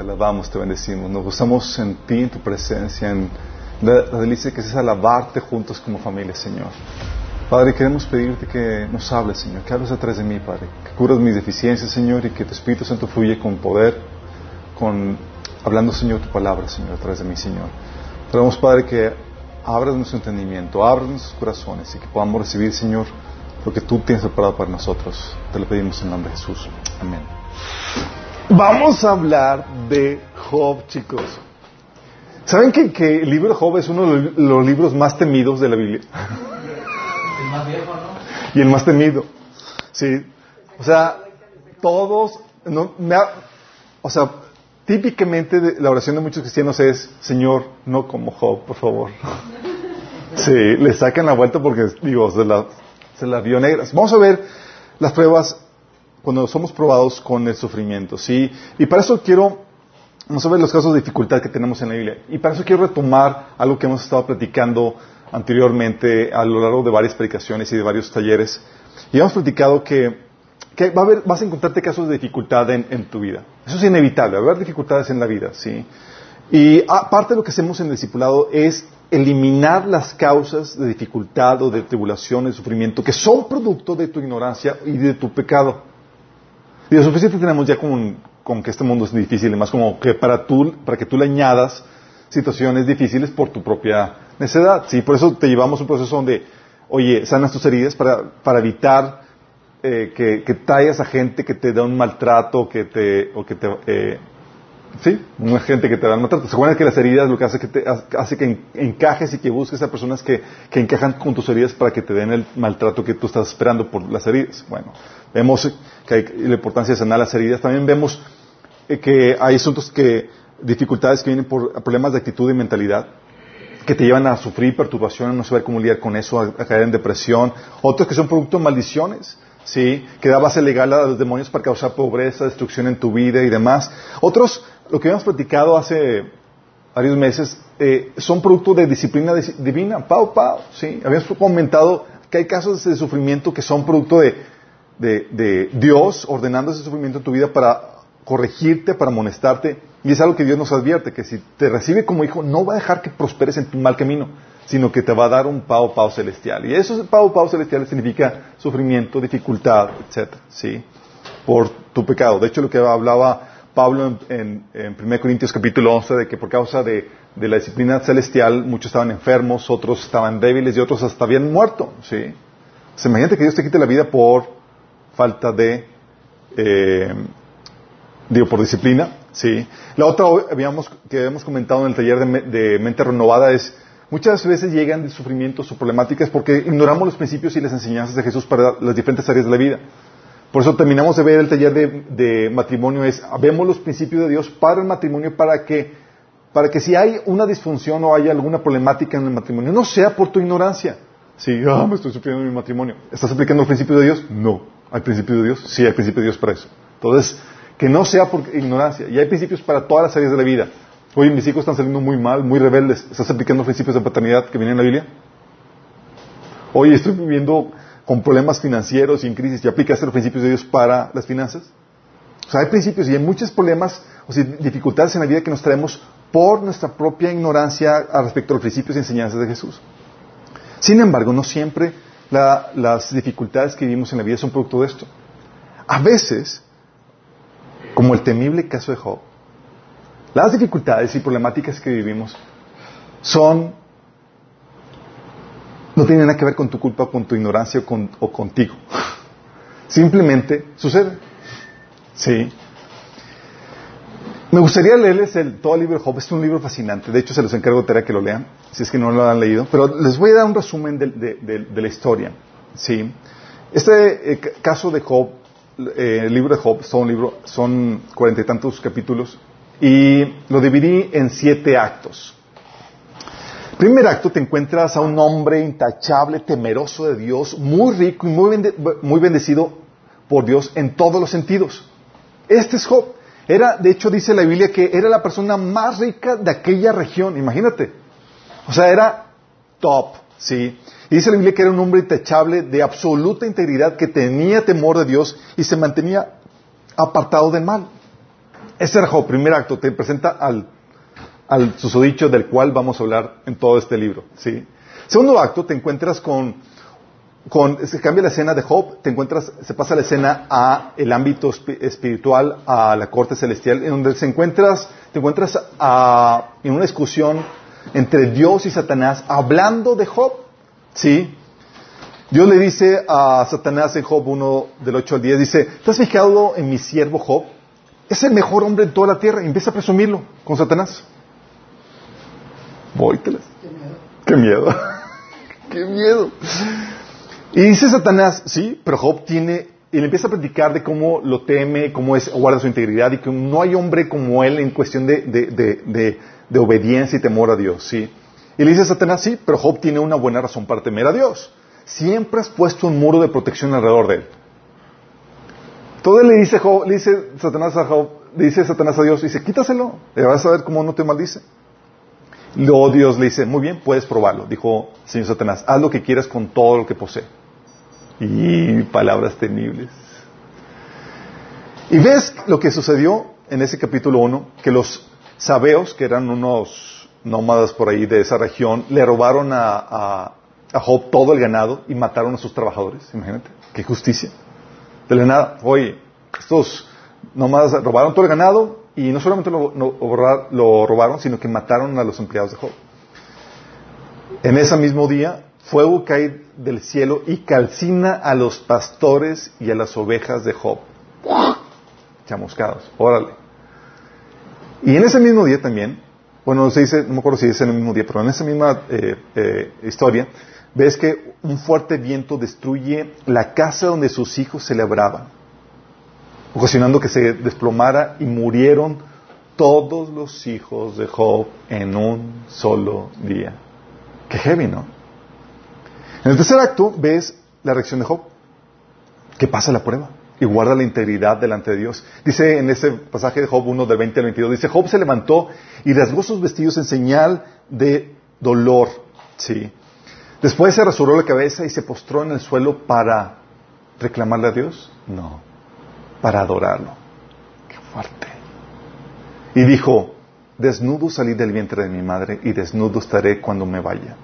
Te alabamos, te bendecimos. Nos gozamos en ti, en tu presencia, en la, delicia que es alabarte juntos como familia, Señor. Padre, queremos pedirte que nos hables, Señor, que hables atrás de mí, Padre, que curas mis deficiencias, Señor, y que tu Espíritu Santo fluye con poder, con hablando, Señor, tu palabra, Señor, atrás de mí, Señor. Te Padre, que abras nuestro entendimiento, abras nuestros corazones y que podamos recibir, Señor, lo que tú tienes preparado para nosotros. Te lo pedimos en nombre de Jesús. Amén. Vamos a hablar de Job, chicos. ¿Saben que, que el libro de Job es uno de los- libros más temidos de la Biblia? El más viejo, ¿no? Y el más temido. Sí. O sea, todos, no, me ha- o sea, típicamente de- la oración de muchos cristianos es, Señor, no como Job, por favor. Sí, le sacan la vuelta porque, digo, se la, se la vio negras. Vamos a ver las pruebas cuando somos probados con el sufrimiento, ¿sí? Y para eso quiero, vamos a ver los casos de dificultad que tenemos en la Biblia. Y para eso quiero retomar algo que hemos estado platicando anteriormente a lo largo de varias predicaciones y de varios talleres. Y hemos platicado que, que va a haber, vas a encontrarte casos de dificultad en, en tu vida. Eso es inevitable, va a haber dificultades en la vida, ¿sí? Y aparte de lo que hacemos en el discipulado es eliminar las causas de dificultad o de tribulación, de sufrimiento, que son producto de tu ignorancia y de tu pecado. Lo suficiente tenemos ya con, con que este mundo es difícil, y más como que para, tú, para que tú le añadas situaciones difíciles por tu propia necedad. ¿sí? Por eso te llevamos un proceso donde, oye, sanas tus heridas para, para evitar eh, que, que traigas a gente que te da un maltrato que te, o que te... eh, Sí, una gente que te da maltrato. ¿Se acuerdan que las heridas lo que hace que, te, hace que en- encajes y que busques a personas que, que encajan con tus heridas para que te den el maltrato que tú estás esperando por las heridas? Bueno, vemos que hay la importancia de sanar las heridas. También vemos eh, que hay asuntos que, dificultades que vienen por problemas de actitud y mentalidad que te llevan a sufrir perturbación, a no saber cómo lidiar con eso, a, caer en depresión. Otros que son producto de maldiciones, ¿sí? Que da base legal a los demonios para causar pobreza, destrucción en tu vida y demás. Otros, lo que habíamos platicado hace varios meses, eh, son producto de disciplina dis- divina, pau, pau, ¿sí? Habíamos comentado que hay casos de sufrimiento que son producto de, de, Dios ordenando ese sufrimiento en tu vida para corregirte, para amonestarte. Y es algo que Dios nos advierte, que si te recibe como hijo, no va a dejar que prosperes en tu mal camino, sino que te va a dar un pao pao celestial. Y eso, pao pao celestial significa sufrimiento, dificultad, etcétera, ¿sí? Por tu pecado. De hecho, lo que hablaba Pablo en, en, en 1 Corintios capítulo 11, de que por causa de, de la disciplina celestial, muchos estaban enfermos, otros estaban débiles y otros hasta habían muerto, ¿sí? Imagínate que Dios te quite la vida por falta de, eh, digo, por disciplina, ¿sí? La otra habíamos, que habíamos comentado en el taller de, me- de mente renovada es, muchas veces llegan sufrimientos o problemáticas porque ignoramos los principios y las enseñanzas de Jesús para las diferentes áreas de la vida. Por eso terminamos de ver el taller de, matrimonio, es, vemos los principios de Dios para el matrimonio para que, para que si hay una disfunción o hay alguna problemática en el matrimonio, no sea por tu ignorancia. Sí, ah, me estoy sufriendo en mi matrimonio. ¿Estás aplicando los principios de Dios? No. ¿Hay principios de Dios? Sí, hay principios de Dios para eso. Entonces, que no sea por ignorancia. Y hay principios para todas las áreas de la vida. Oye, mis hijos están saliendo muy mal, muy rebeldes. ¿Estás aplicando principios de paternidad que vienen en la Biblia? Oye, estoy viviendo con problemas financieros y en crisis. ¿Ya aplicaste los principios de Dios para las finanzas? O sea, hay principios y hay muchos problemas o sea, dificultades en la vida que nos traemos por nuestra propia ignorancia respecto a los principios y enseñanzas de Jesús. Sin embargo, no siempre las dificultades que vivimos en la vida son producto de esto. A veces, como el temible caso de Job, las dificultades y problemáticas que vivimos son no tienen nada que ver con tu culpa, con tu ignorancia o, o contigo. Simplemente sucede. Sí. Me gustaría leerles el, todo el libro de Job. Es un libro fascinante. De hecho, se los encargo de tarea que lo lean, si es que no lo han leído. Pero les voy a dar un resumen de, la historia. ¿sí? Este eh, caso de Job, eh, el libro de Job, son, libro, son cuarenta y tantos capítulos. Y lo dividí en siete actos. Primer acto te encuentras a un hombre intachable, temeroso de Dios, muy rico y muy, muy bendecido por Dios en todos los sentidos. Este es Job. Era, de hecho, dice la Biblia que era la persona más rica de aquella región, imagínate. O sea, era top, ¿sí? Y dice la Biblia que era un hombre intachable, de absoluta integridad, que tenía temor de Dios y se mantenía apartado del mal. Ese era Job, primer acto, te presenta al, al susodicho del cual vamos a hablar en todo este libro, ¿sí? Segundo acto, te encuentras con se cambia la escena de Job, te encuentras, se pasa la escena a el ámbito espiritual, a la corte celestial, en donde se encuentras, te encuentras en una discusión entre Dios y Satanás, hablando de Job, ¿sí? Dios le dice a Satanás en Job 1 del 8 al 10, dice, ¿te has fijado en mi siervo Job? Es el mejor hombre en toda la tierra. Y empieza a presumirlo con Satanás. Voy, Qué miedo. Qué miedo. Qué miedo. Y dice Satanás, sí, pero Job tiene, y le empieza a platicar de cómo lo teme, cómo es, guarda su integridad y que no hay hombre como él en cuestión de, de, obediencia y temor a Dios, sí. Y le dice Satanás, sí, pero Job tiene una buena razón para temer a Dios. Siempre has puesto un muro de protección alrededor de él. Todo le dice, Job, le dice Satanás a Job, le dice Satanás a Dios, dice, quítaselo, y vas a ver cómo no te maldice. Luego Dios le dice, muy bien, puedes probarlo. Dijo Señor Satanás, haz lo que quieras con todo lo que posee. Y palabras temibles. Y ves lo que sucedió en ese capítulo 1, que los sabeos, que eran unos nómadas por ahí de esa región, le robaron a, Job todo el ganado y mataron a sus trabajadores. Imagínate, qué justicia. De nada, oye, estos nómadas robaron todo el ganado y no solamente lo, lo robaron, sino que mataron a los empleados de Job. En ese mismo día, fuego cae del cielo y calcina a los pastores y a las ovejas de Job. Chamuscados, órale. Y en ese mismo día también, bueno, no se dice, no me acuerdo si es en el mismo día, pero en esa misma eh, eh, historia, ves que un fuerte viento destruye la casa donde sus hijos celebraban, ocasionando que se desplomara y murieron todos los hijos de Job en un solo día. Qué heavy, ¿no? En el tercer acto ves la reacción de Job, que pasa la prueba y guarda la integridad delante de Dios. Dice en ese pasaje de Job 1 del 20 al 22, dice, Job se levantó y rasgó sus vestidos en señal de dolor. Sí. Después se rasuró la cabeza y se postró en el suelo para reclamarle a Dios. No, para adorarlo. Qué fuerte. Y dijo, desnudo salí del vientre de mi madre y desnudo estaré cuando me vaya.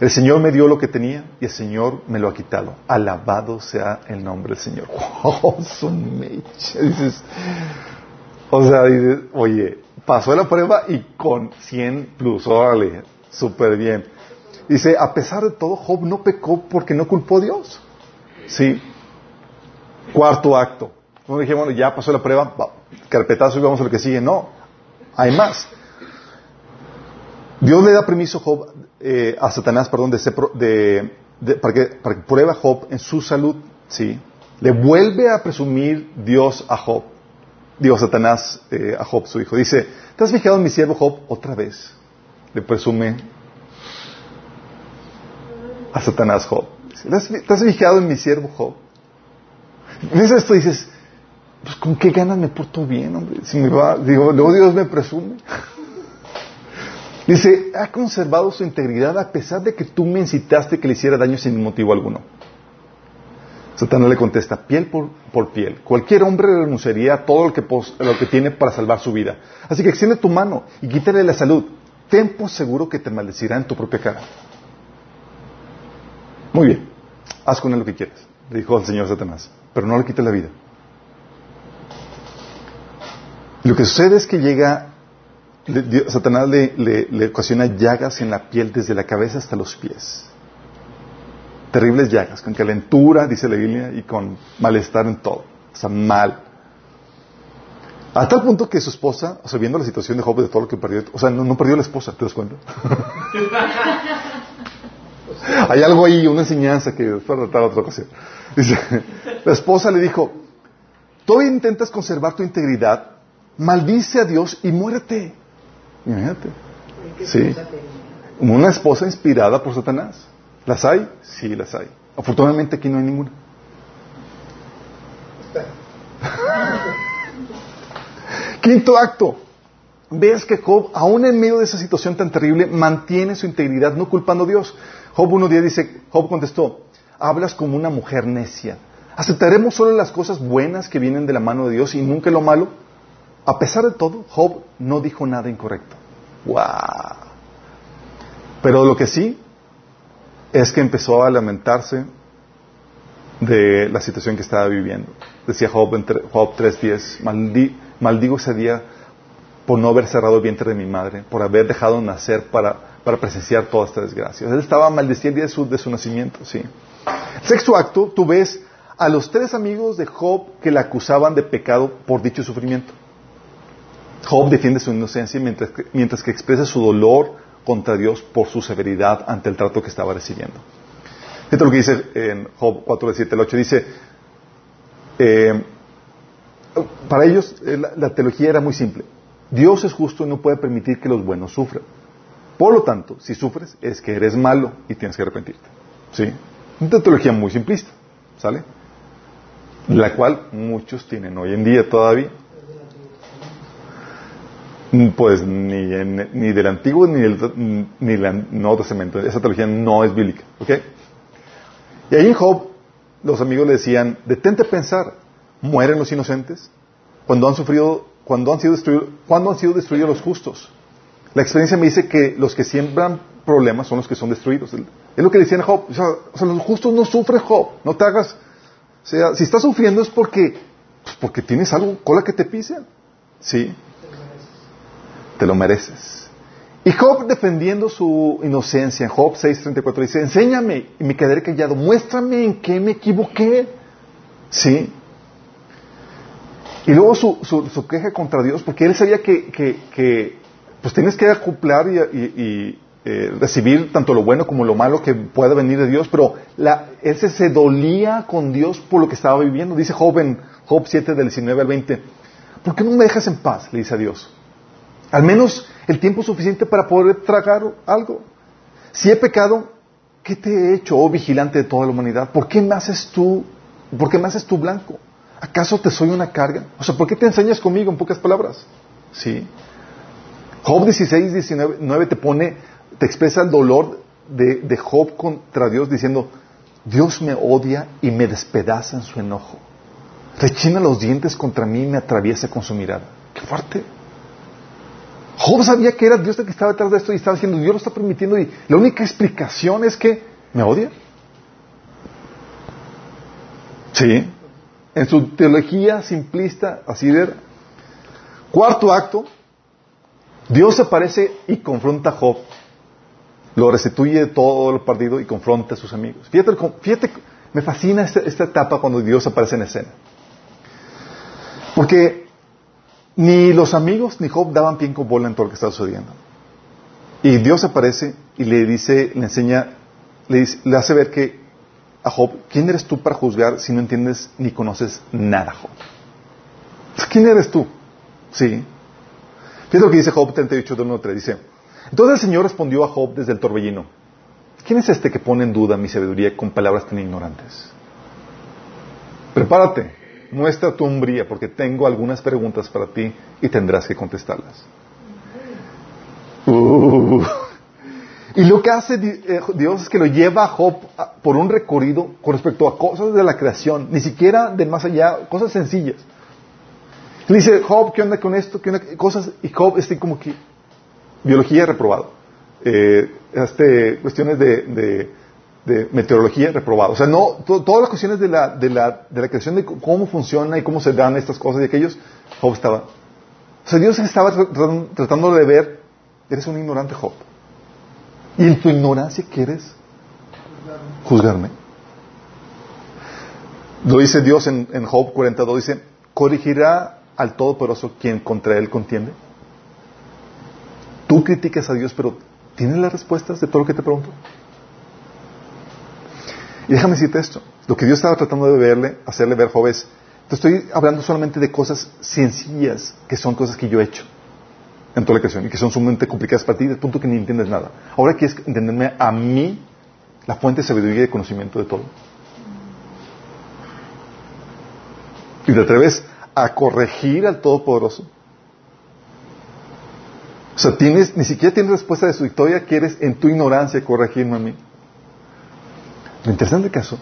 El Señor me dio lo que tenía y el Señor me lo ha quitado. Alabado sea el nombre del Señor. Oh, dices, o sea, dices, oye, pasó la prueba y con 100 plus, órale, súper bien. Dice, a pesar de todo, Job no pecó porque no culpó a Dios. Sí. Cuarto acto. No dije, bueno, ya pasó la prueba, carpetazo y vamos a lo que sigue. No, hay más. Dios le da permiso a Job eh, a Satanás, perdón, de, que, para, que, prueba a Job en su salud, ¿sí? Le vuelve a presumir Dios a Job, Dios Satanás eh, a Job, su hijo. Dice, ¿te has fijado en mi siervo Job otra vez? Le presume a Satanás Job. ¿Te has fijado en mi siervo Job? Ves esto dices, pues con qué ganas me porto bien, hombre. Si me va, digo, luego Dios me presume. Dice, ha conservado su integridad a pesar de que tú me incitaste que le hiciera daño sin motivo alguno. Satanás le contesta, piel por, por piel. Cualquier hombre renunciaría a todo lo que, pos- lo que tiene para salvar su vida. Así que extiende tu mano y quítale la salud. Ten por seguro que te maldecirá en tu propia cara. Muy bien, haz con él lo que quieras, dijo el Señor Satanás, pero no le quites la vida. Lo que sucede es que llega, le- Dios- Satanás le, le- le ocasiona llagas en la piel desde la cabeza hasta los pies. Terribles llagas, con calentura, dice la Biblia, y con malestar en todo. O sea, mal. A tal punto que su esposa, o sea, viendo la situación de Job de todo lo que perdió, o sea, no, no perdió la esposa, ¿te das cuenta? Hay algo ahí, una enseñanza que es para tratar otra ocasión. Dice, la esposa le dijo, todavía intentas conservar tu integridad, maldice a Dios y muérete. Imagínate. Sí. Una esposa inspirada por Satanás. ¿Las hay? Sí, las hay. Afortunadamente aquí no hay ninguna. Quinto acto. Ves que Job, aún en medio de esa situación tan terrible, mantiene su integridad, no culpando a Dios. Job 1.10 dice, Job contestó, hablas como una mujer necia. ¿Aceptaremos solo las cosas buenas que vienen de la mano de Dios y nunca lo malo? A pesar de todo, Job no dijo nada incorrecto. ¡Wow! Pero lo que sí es que empezó a lamentarse de la situación que estaba viviendo. Decía Job, en Job 3.10, "Maldi- maldigo ese día por no haber cerrado el vientre de mi madre, por haber dejado nacer para, para presenciar toda esta desgracia. Él estaba maldiciendo el día de su, de su nacimiento, sí. Sexto acto, tú ves a los tres amigos de Job que le acusaban de pecado por dicho sufrimiento. Job defiende su inocencia mientras que, expresa su dolor contra Dios por su severidad ante el trato que estaba recibiendo. Esto es lo que dice en Job 4, 7 al 8. Dice, eh, para ellos eh, la, la teología era muy simple. Dios es justo y no puede permitir que los buenos sufran. Por lo tanto, si sufres es que eres malo y tienes que arrepentirte. ¿Sí? Una teología muy simplista. ¿Sale? La cual muchos tienen hoy en día todavía. Pues ni, en- ni del Antiguo ni del ni del Nuevo Testamento. Esa teología no es bíblica. ¿Ok? Y ahí en Job, los amigos le decían, detente a pensar, ¿mueren los inocentes? Cuando han sufrido, cuando han sido destruidos, cuando han sido destruidos los justos? La experiencia me dice que los que siembran problemas son los que son destruidos. Es lo que decían Job. O sea, los justos no sufren Job. No te hagas. O sea, si estás sufriendo es porque, pues porque tienes algo, cola que te pisen. Sí. Te lo mereces. Y Job defendiendo su inocencia, en Job 6:34 dice, enséñame y me quedaré callado, muéstrame en qué me equivoqué. Sí. Y luego su, su, su queja contra Dios, porque él sabía que, que, que, pues tienes que acoplar y, y- eh, recibir tanto lo bueno como lo malo que pueda venir de Dios, pero la, él se, se dolía con Dios por lo que estaba viviendo. Dice Job en Job 7 del 19 al 20, ¿por qué no me dejas en paz? Le dice a Dios. Al menos el tiempo suficiente para poder tragar algo. Si he pecado, ¿qué te he hecho, oh vigilante de toda la humanidad? ¿Por qué me haces tú, por qué me haces tú blanco? ¿Acaso te soy una carga? O sea, ¿por qué te enseñas conmigo en pocas palabras? Sí. Job 16, 19 9 te pone, te expresa el dolor de, de Job contra Dios diciendo, Dios me odia y me despedaza en su enojo. Rechina los dientes contra mí y me atraviesa con su mirada. Qué fuerte. Job sabía que era Dios el que estaba detrás de esto y estaba diciendo, Dios lo está permitiendo y la única explicación es que me odia. Sí. En su teología simplista, así era. Cuarto acto, Dios aparece y confronta a Job. Lo restituye de todo lo perdido y confronta a sus amigos. Fíjate, me fascina esta etapa cuando Dios aparece en escena. Porque ni los amigos ni Job daban pie con bola en todo lo que estaba sucediendo. Y Dios aparece y le dice, le enseña, le, dice- le hace ver que a Job, ¿quién eres tú para juzgar si no entiendes ni conoces nada, Job? ¿Quién eres tú? Sí. Fíjate lo que dice Job 38, 1 3. Dice, entonces el Señor respondió a Job desde el torbellino, ¿quién es este que pone en duda mi sabiduría con palabras tan ignorantes? Prepárate, muestra tu hombría, porque tengo algunas preguntas para ti y tendrás que contestarlas. Uh. Y lo que hace eh, Dios es que lo lleva a Job por un recorrido con respecto a cosas de la creación, ni siquiera de más allá, cosas sencillas. Le dice, Job, ¿qué onda con esto? ¿Qué onda? Cosas, y Job está como que biología reprobado. Eh, este, cuestiones de, meteorología reprobado. O sea, no, todas las cuestiones de la, de, la, de la creación de cómo funciona y cómo se dan estas cosas y aquellos, Job estaba. O sea, Dios estaba tratando de ver, eres un ignorante, Job. Y en tu ignorancia quieres juzgarme. Lo dice Dios en, en Job 42, dice, corregirá al Todopoderoso quien contra él contiende. Tú criticas a Dios, pero ¿tienes las respuestas de todo lo que te pregunto? Y déjame decirte esto. Lo que Dios estaba tratando de verle, hacerle ver, Job, es, te estoy hablando solamente de cosas sencillas, que son cosas que yo he hecho en toda la creación y que son sumamente complicadas para ti, de punto que ni entiendes nada. Ahora quieres entenderme a mí, la fuente de sabiduría y de conocimiento de todo. Y te atreves a corregir al Todopoderoso. O sea, tienes, ni siquiera tienes respuesta de su victoria, quieres en tu ignorancia corregirme a mí. Lo interesante caso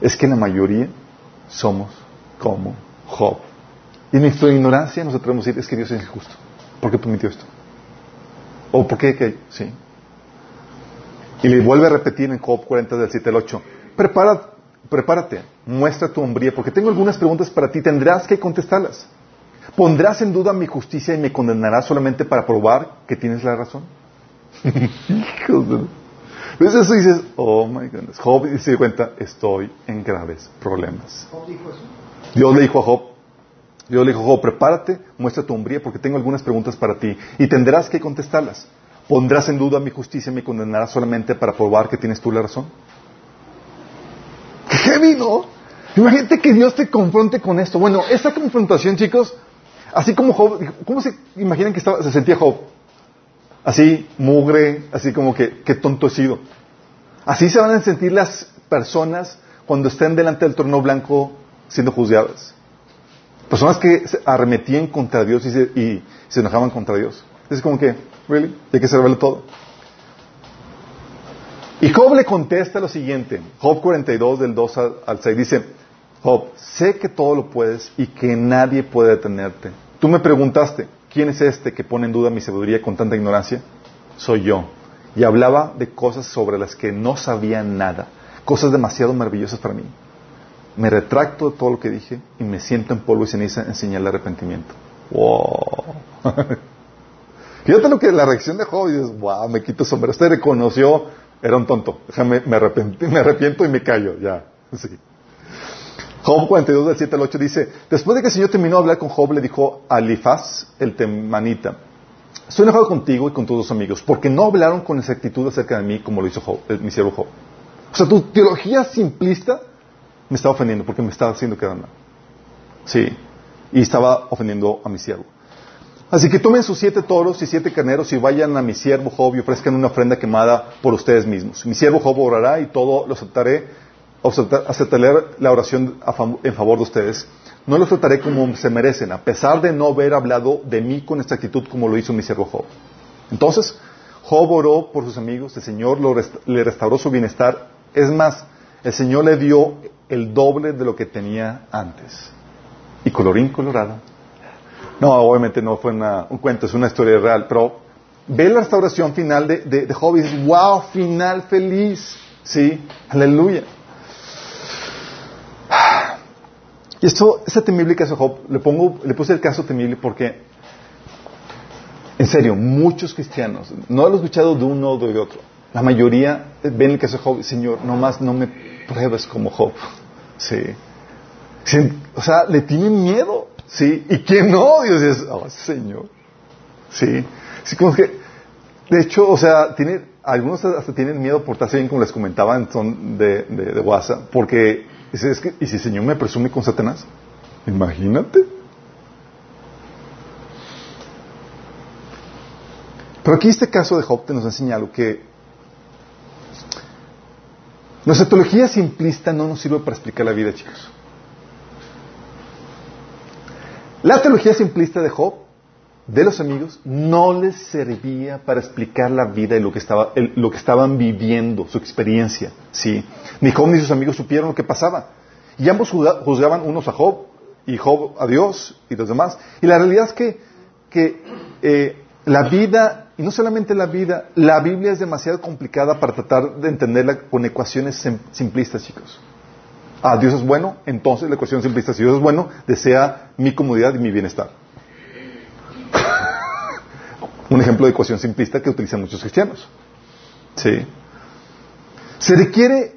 es que la mayoría somos como Job. Y en nuestra ignorancia nos atrevemos a decir, es que Dios es injusto. ¿Por qué permitió esto? ¿O por qué que sí? Y le vuelve a repetir en Job 40 del 7 al 8. Prepara, prepárate, muestra tu hombría, porque tengo algunas preguntas para ti, tendrás que contestarlas. ¿Pondrás en duda mi justicia y me condenarás solamente para probar que tienes la razón? Hijos Entonces eso dices, oh my goodness. Job se cuenta, estoy en graves problemas. Dios le dijo a Job, Dios le dijo, Job, prepárate, muestra tu hombría porque tengo algunas preguntas para ti y tendrás que contestarlas. ¿Pondrás en duda mi justicia y me condenarás solamente para probar que tienes tú la razón? ¡Qué heavy, no! Imagínate que Dios te confronte con esto. Bueno, esta confrontación, chicos, así como Job, ¿cómo se imaginan que estaba, se sentía Job? Así, mugre, así como que, qué tonto he sido. Así se van a sentir las personas cuando estén delante del trono blanco siendo juzgadas. Personas que arremetían contra Dios y se, enojaban contra Dios. Es como que, ¿really? Hay que se todo. Y Job le contesta lo siguiente, Job 42 del 2 al 6 dice, Job, sé que todo lo puedes y que nadie puede detenerte. Tú me preguntaste, ¿quién es este que pone en duda mi sabiduría con tanta ignorancia? Soy yo. Y hablaba de cosas sobre las que no sabía nada, cosas demasiado maravillosas para mí me retracto de todo lo que dije y me siento en polvo y ceniza en señal de arrepentimiento. ¡Wow! Fíjate lo que la reacción de Job y dices, wow, me quito el sombrero. Este reconoció, era un tonto. Déjame, me, me arrepiento y me callo, ya. Sí. Job 42 del 7 al 8 dice, después de que el Señor terminó de hablar con Job, le dijo a Elifaz, el temanita, estoy enojado contigo y con tus dos amigos, porque no hablaron con exactitud acerca de mí como lo hizo Job, mi siervo Job. O sea, tu teología simplista me estaba ofendiendo porque me estaba haciendo quedar mal. Sí. Y estaba ofendiendo a mi siervo. Así que tomen sus siete toros y siete carneros y vayan a mi siervo Job y ofrezcan una ofrenda quemada por ustedes mismos. Mi siervo Job orará y todo lo aceptaré, aceptaré la oración en favor de ustedes. No los trataré como se merecen, a pesar de no haber hablado de mí con esta actitud como lo hizo mi siervo Job. Entonces, Job oró por sus amigos, el Señor le restauró su bienestar. Es más, el Señor le dio el doble de lo que tenía antes. Y colorín colorado. No, obviamente no fue un cuento, es una historia real, pero ve la restauración final de, de, de Job y dices, wow, final feliz. Sí, aleluya. Y esto, ese temible caso de Job, le, pongo, le puse el caso temible porque, en serio, muchos cristianos, no lo he escuchado de uno o de otro, la mayoría ven el caso de Job, Señor, nomás no me pruebes como Job. Sí. O sea, le tienen miedo. Sí. ¿Y quién no? Dios dice, oh, Señor. Sí. Sí, como que, de hecho, o sea, tiene, algunos hasta tienen miedo por estarse bien, como les comentaba en son de, de, WhatsApp, porque, es ¿y si el Señor me presume con Satanás? Imagínate. Pero aquí este caso de Job te nos enseña algo que Nuestra teología simplista no nos sirve para explicar la vida, chicos. La teología simplista de Job, de los amigos, no les servía para explicar la vida y lo que, estaba, lo que estaban viviendo, su experiencia. ¿sí? Ni Job ni sus amigos supieron lo que pasaba. Y ambos juzgaban unos a Job y Job a Dios y los demás. Y la realidad es que, que eh, la vida, y no solamente la vida, la Biblia es demasiado complicada para tratar de entenderla con ecuaciones simplistas, chicos. Ah, Dios es bueno, entonces la ecuación simplista, si Dios es bueno, desea mi comodidad y mi bienestar. Un ejemplo de ecuación simplista que utilizan muchos cristianos. Sí. Se requiere,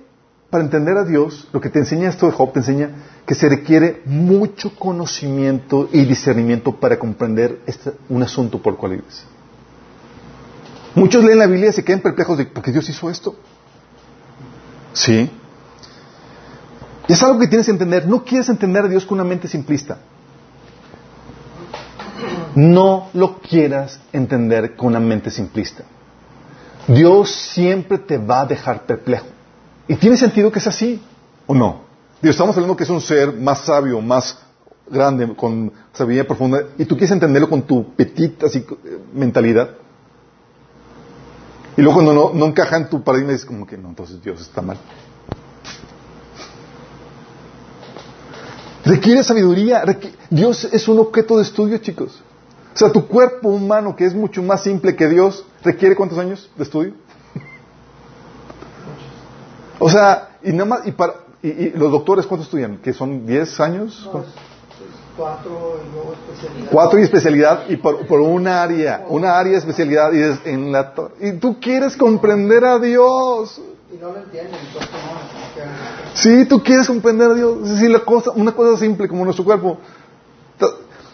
para entender a Dios, lo que te enseña esto de Job, te enseña que se requiere mucho conocimiento y discernimiento para comprender este, un asunto por el cual vives. Muchos leen la Biblia y se quedan perplejos de por qué Dios hizo esto. Sí. Y es algo que tienes que entender. No quieres entender a Dios con una mente simplista. No lo quieras entender con una mente simplista. Dios siempre te va a dejar perplejo. Y tiene sentido que es así, ¿o no? Estamos hablando que es un ser más sabio, más grande, con sabiduría profunda, y tú quieres entenderlo con tu petita así, mentalidad. Y luego cuando no, no encaja en tu paradigma, dices como que no, entonces Dios está mal. Requiere sabiduría. Dios es un objeto de estudio, chicos. O sea, tu cuerpo humano, que es mucho más simple que Dios, requiere cuántos años de estudio? o sea, y nada más, y, para, y, los doctores, ¿cuánto estudian? ¿Que son 10 años? cuatro y luego especialidad. Cuatro y especialidad y por, por un área, una área de especialidad y, es en la, y tú quieres comprender a Dios. Y no lo entienden, entonces no. Sí, tú quieres comprender a Dios. Decir, la cosa, una cosa simple como nuestro cuerpo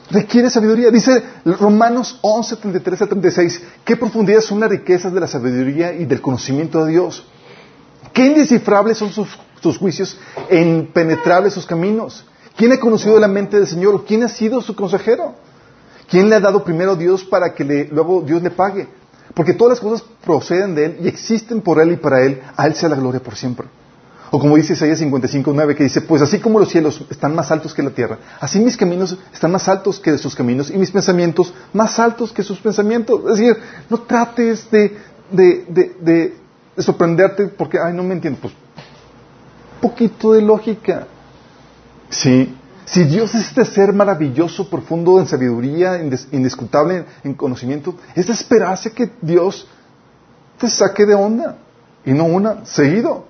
requiere sabiduría. Dice Romanos 11, 33 a 36, qué profundidad son las riquezas de la sabiduría y del conocimiento de Dios. Qué indescifrables son sus, juicios e impenetrables sus caminos. ¿Quién ha conocido la mente del Señor? ¿Quién ha sido su consejero? ¿Quién le ha dado primero a Dios para que luego Dios le pague? Porque todas las cosas proceden de Él y existen por Él y para Él. A Él sea la gloria por siempre. O como dice Isaías 55, 9, que dice, pues así como los cielos están más altos que la tierra, así mis caminos están más altos que sus caminos y mis pensamientos más altos que sus pensamientos. Es decir, no trates de, de, de, sorprenderte porque, ay, no me entiendo. Pues, poquito de lógica. Sí. Si Dios es este ser maravilloso, profundo en sabiduría, indiscutible en conocimiento, es esperarse que Dios te saque de onda. Y no una, seguido.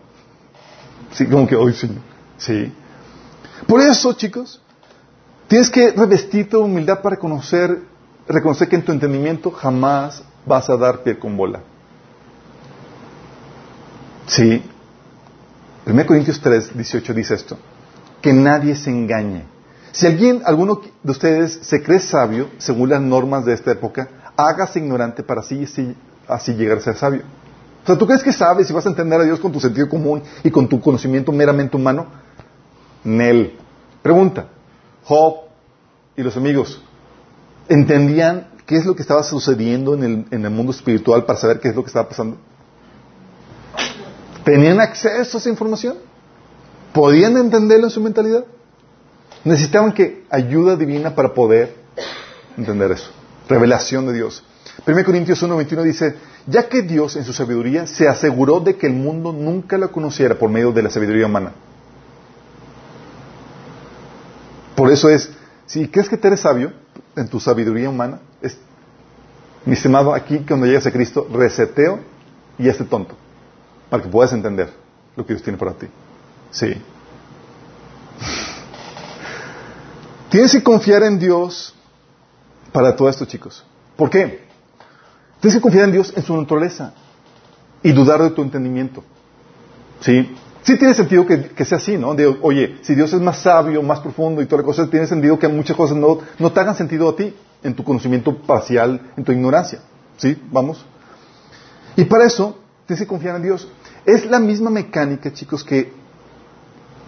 Sí, como que hoy sí. Sí. Por eso, chicos, tienes que revestirte de humildad para conocer, reconocer que en tu entendimiento jamás vas a dar pie con bola. Sí. 1 Corintios 3, 18 dice esto. Que nadie se engañe. Si alguien, alguno de ustedes se cree sabio, según las normas de esta época, hágase ignorante para así, así llegar a ser sabio. O sea, ¿tú crees que sabes y vas a entender a Dios con tu sentido común y con tu conocimiento meramente humano? Nel. Pregunta. Job y los amigos, ¿entendían qué es lo que estaba sucediendo en el, en el mundo espiritual para saber qué es lo que estaba pasando? ¿Tenían acceso a esa información? ¿Podían entenderlo en su mentalidad? Necesitaban que ayuda divina para poder entender eso. Revelación de Dios. 1 Corintios 1.21 dice, ya que Dios en su sabiduría se aseguró de que el mundo nunca la conociera por medio de la sabiduría humana. Por eso es, si crees que te eres sabio en tu sabiduría humana, es, mi estimado, aquí cuando llegas a Cristo, reseteo y hazte tonto, para que puedas entender lo que Dios tiene para ti. Sí. Tienes que confiar en Dios para todo esto, chicos. ¿Por qué? Tienes que confiar en Dios en su naturaleza y dudar de tu entendimiento. ¿Sí? Sí tiene sentido que, sea así, ¿no? De, oye, si Dios es más sabio, más profundo y toda la cosa, tiene sentido que muchas cosas no, no te hagan sentido a ti, en tu conocimiento parcial, en tu ignorancia. ¿Sí? Vamos. Y para eso, tienes que confiar en Dios. Es la misma mecánica, chicos, que,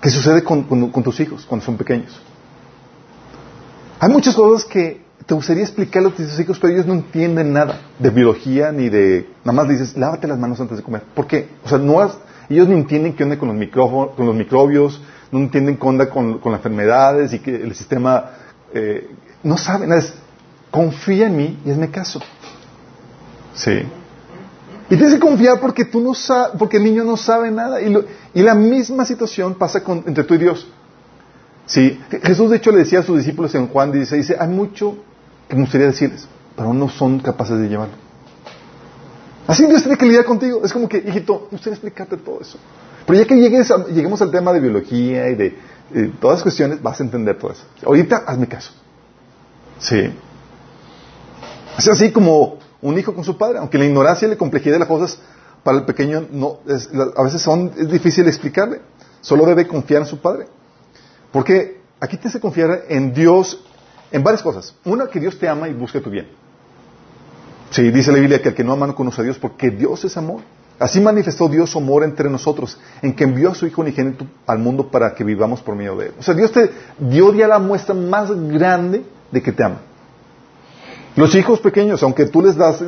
que sucede con tus hijos cuando son pequeños. Hay muchas cosas que te gustaría explicarle a tus hijos, pero ellos no entienden nada de biología ni de... Nada más dices, lávate las manos antes de comer. ¿Por qué? O sea, no ellos no entienden qué onda con los, con los microbios, no entienden qué onda con, las enfermedades y que el sistema eh, no sabe nada. confía en mí y hazme caso. Sí. Y tienes que confiar porque tú no sabes, porque el niño no sabe nada. Y, y la misma situación pasa con, entre tú y Dios. Sí. Jesús de hecho le decía a sus discípulos en Juan dice, dice, hay mucho que me gustaría decirles, pero no son capaces de llevarlo. Así Dios tiene que lidiar contigo. Es como que, hijito, me gustaría explicarte todo eso. Pero ya que llegues lleguemos al tema de biología y de, todas las cuestiones, vas a entender todo eso. Ahorita hazme caso. Sí. Es así como un hijo con su padre, aunque la ignorancia y la complejidad de las cosas para el pequeño no, a veces son, es difícil explicarle. Solo debe confiar en su padre. Porque aquí tienes que confiar en Dios en varias cosas. Una, que Dios te ama y busca tu bien. Sí, dice la Biblia que el que no ama no conoce a Dios porque Dios es amor. Así manifestó Dios su amor entre nosotros, en que envió a su Hijo unigénito al mundo para que vivamos por medio de Él. O sea, Dios te dio ya la muestra más grande de que te ama. Los hijos pequeños, aunque tú les das,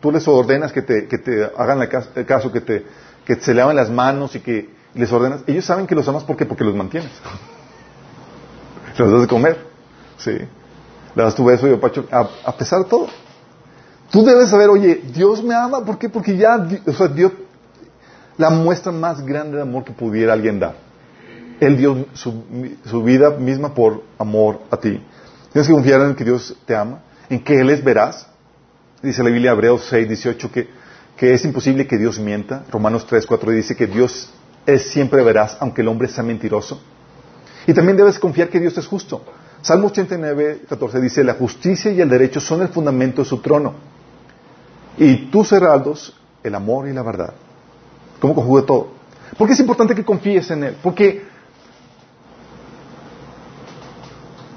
tú les ordenas que te, que te hagan el caso, que, te, que se laven las manos y que les ordenas, ellos saben que los amas porque porque los mantienes. Los das de comer, sí. Le das tu beso y a, pesar de todo. Tú debes saber, oye, Dios me ama, ¿por qué? Porque ya, o sea, Dios, la muestra más grande de amor que pudiera alguien dar. Él dio su, vida misma por amor a ti. Tienes que confiar en que Dios te ama, en que Él es veraz. Dice la Biblia Hebreos 6, 18 que, que es imposible que Dios mienta. Romanos 3, 4 dice que Dios es siempre veraz, aunque el hombre sea mentiroso. Y también debes confiar que Dios es justo. Salmo 89, 14 dice, la justicia y el derecho son el fundamento de su trono y tus heraldos, el amor y la verdad. ¿Cómo conjuga todo? Porque es importante que confíes en Él. Porque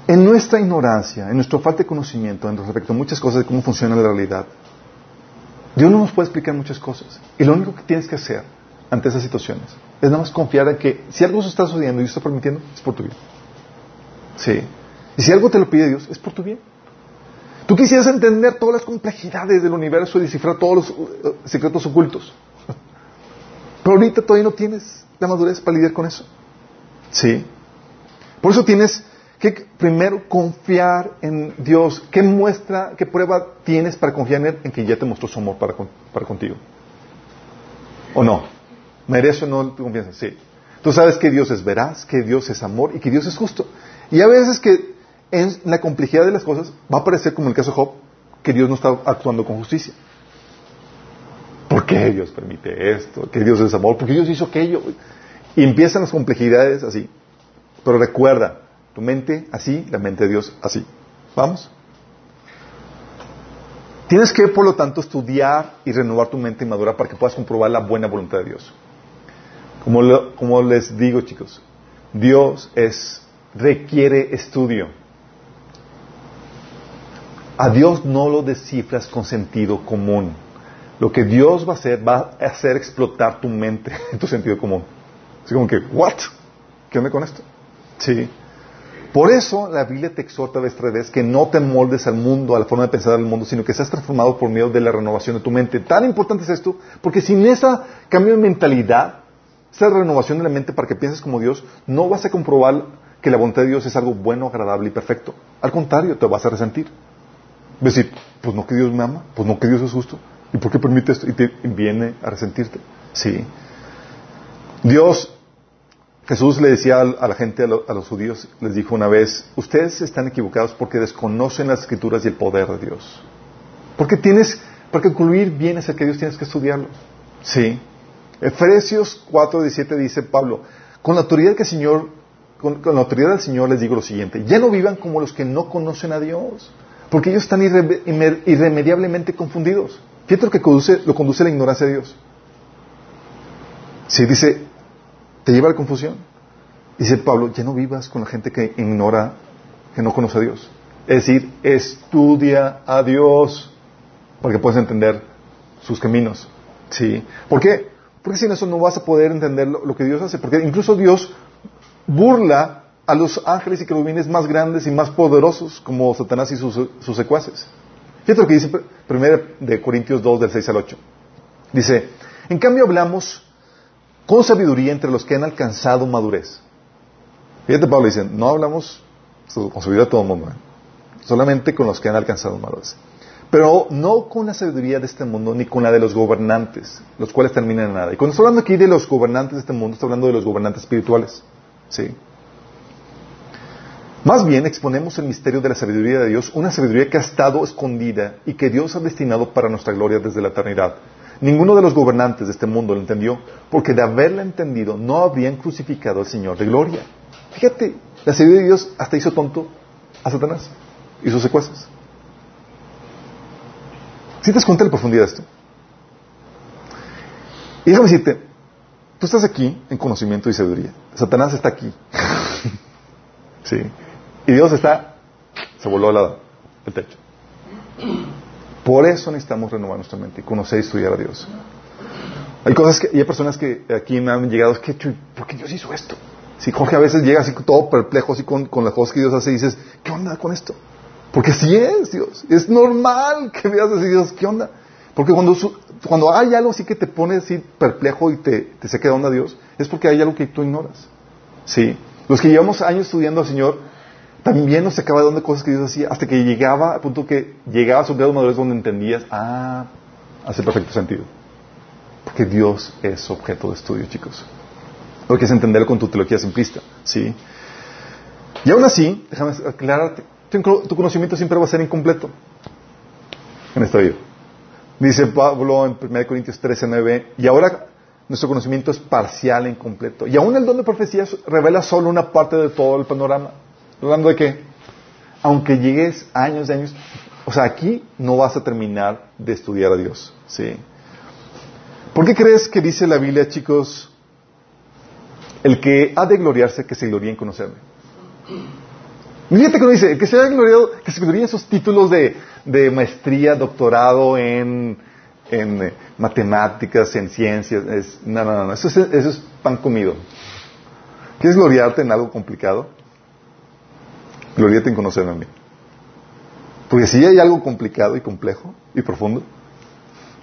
en nuestra ignorancia, en nuestra falta de conocimiento en respecto a muchas cosas de cómo funciona la realidad, Dios no nos puede explicar muchas cosas. Y lo único que tienes que hacer ante esas situaciones es nada más confiar en que si algo se está sucediendo y Dios está permitiendo, es por tu bien. Sí. Y si algo te lo pide Dios, es por tu bien. Tú quisieras entender todas las complejidades del universo y descifrar todos los uh, secretos ocultos. Pero ahorita todavía no tienes la madurez para lidiar con eso. Sí. Por eso tienes que primero confiar en Dios. ¿Qué muestra, qué prueba tienes para confiar en Él? En que ya te mostró su amor para, para contigo. ¿O no? ¿Merece o no tu confianza? Sí. Tú sabes que Dios es veraz, que Dios es amor y que Dios es justo. Y a veces que en la complejidad de las cosas va a parecer como el caso de Job, que Dios no está actuando con justicia. ¿Por qué Dios permite esto? ¿Que Dios es amor? ¿Por qué Dios hizo aquello? Y empiezan las complejidades así. Pero recuerda, tu mente así, la mente de Dios así. ¿Vamos? Tienes que, por lo tanto, estudiar y renovar tu mente y madurar para que puedas comprobar la buena voluntad de Dios. Como, como les digo, chicos, Dios es, requiere estudio. A Dios no lo descifras con sentido común. Lo que Dios va a hacer va a hacer explotar tu mente en tu sentido común. Así como que, ¿what? ¿Qué onda con esto? Sí. Por eso la Biblia te exhorta vez tras vez que no te moldes al mundo, a la forma de pensar del mundo, sino que seas transformado por medio de la renovación de tu mente. Tan importante es esto, porque sin ese cambio de mentalidad, esa renovación de la mente para que pienses como Dios, no vas a comprobar que la voluntad de Dios es algo bueno, agradable y perfecto. Al contrario, te vas a resentir decir, pues no que Dios me ama, pues no que Dios es justo. ¿Y por qué permite esto? Y te viene a resentirte. Sí. Dios, Jesús le decía a la gente, a, los judíos, les dijo una vez, ustedes están equivocados porque desconocen las escrituras y el poder de Dios. Porque tienes, para concluir bien ese que Dios tienes que estudiarlo. Sí. Efesios 4.17 dice Pablo, con la autoridad que el Señor, con la autoridad del Señor les digo lo siguiente, ya no vivan como los que no conocen a Dios porque ellos están irremediablemente confundidos. Fíjate lo que conduce, lo conduce a la ignorancia de Dios. Si dice, te lleva a la confusión. Dice Pablo, ya no vivas con la gente que ignora, que no conoce a Dios. Es decir, estudia a Dios para que puedas entender sus caminos. ¿Sí? ¿Por qué? Porque sin eso no vas a poder entender lo, lo que Dios hace. Porque incluso Dios burla a los ángeles y querubines más grandes y más poderosos como Satanás y sus, secuaces. Fíjate lo que dice 1 de Corintios 2 del 6 al 8. Dice, en cambio hablamos con sabiduría entre los que han alcanzado madurez. Fíjate Pablo dice, no hablamos con sabiduría todo el mundo. ¿eh? solamente con los que han alcanzado madurez. Pero no con la sabiduría de este mundo ni con la de los gobernantes, los cuales terminan en nada. Y cuando estoy hablando aquí de los gobernantes de este mundo, estoy hablando de los gobernantes espirituales. ¿Sí? Más bien exponemos el misterio de la sabiduría de Dios, una sabiduría que ha estado escondida y que Dios ha destinado para nuestra gloria desde la eternidad. Ninguno de los gobernantes de este mundo lo entendió, porque de haberla entendido no habrían crucificado al Señor de gloria. Fíjate, la sabiduría de Dios hasta hizo tonto a Satanás y sus secuaces. ¿Sí te das cuenta de la profundidad de esto? Y déjame decirte, tú estás aquí en conocimiento y sabiduría. Satanás está aquí. sí. Y Dios está, se voló la, el techo. Por eso necesitamos renovar nuestra mente y conocer y estudiar a Dios. Hay cosas que, y hay personas que aquí me han llegado, es que, ¿por qué Dios hizo esto? Si Jorge a veces llega así todo perplejo, así con, con las cosas que Dios hace y dices, ¿qué onda con esto? Porque así es, Dios. Es normal que veas así, Dios, ¿qué onda? Porque cuando, cuando hay algo así que te pone así perplejo y te, te se queda onda Dios, es porque hay algo que tú ignoras. ¿Sí? Los que llevamos años estudiando al Señor, también nos acaba dando cosas que Dios hacía hasta que llegaba, al punto que llegaba a su grado madurez donde entendías, ah, hace perfecto sentido. Porque Dios es objeto de estudio, chicos. Lo que es entenderlo con tu teología simplista, ¿sí? Y aún así, déjame aclararte, tu conocimiento siempre va a ser incompleto en esta vida. Dice Pablo en 1 Corintios 13, 9, y ahora nuestro conocimiento es parcial e incompleto. Y aún el don de profecía revela solo una parte de todo el panorama. Hablando de que, aunque llegues años y años, o sea, aquí no vas a terminar de estudiar a Dios. ¿sí? ¿Por qué crees que dice la Biblia, chicos, el que ha de gloriarse, que se gloríe en conocerme? Fíjate que dice, que se haya gloriado, que se gloríe esos títulos de, de maestría, doctorado en, en eh, matemáticas, en ciencias. Es, no, no, no, eso es, eso es pan comido. ¿Quieres gloriarte en algo complicado? Gloriate en conocerme a mí. Porque si hay algo complicado y complejo y profundo,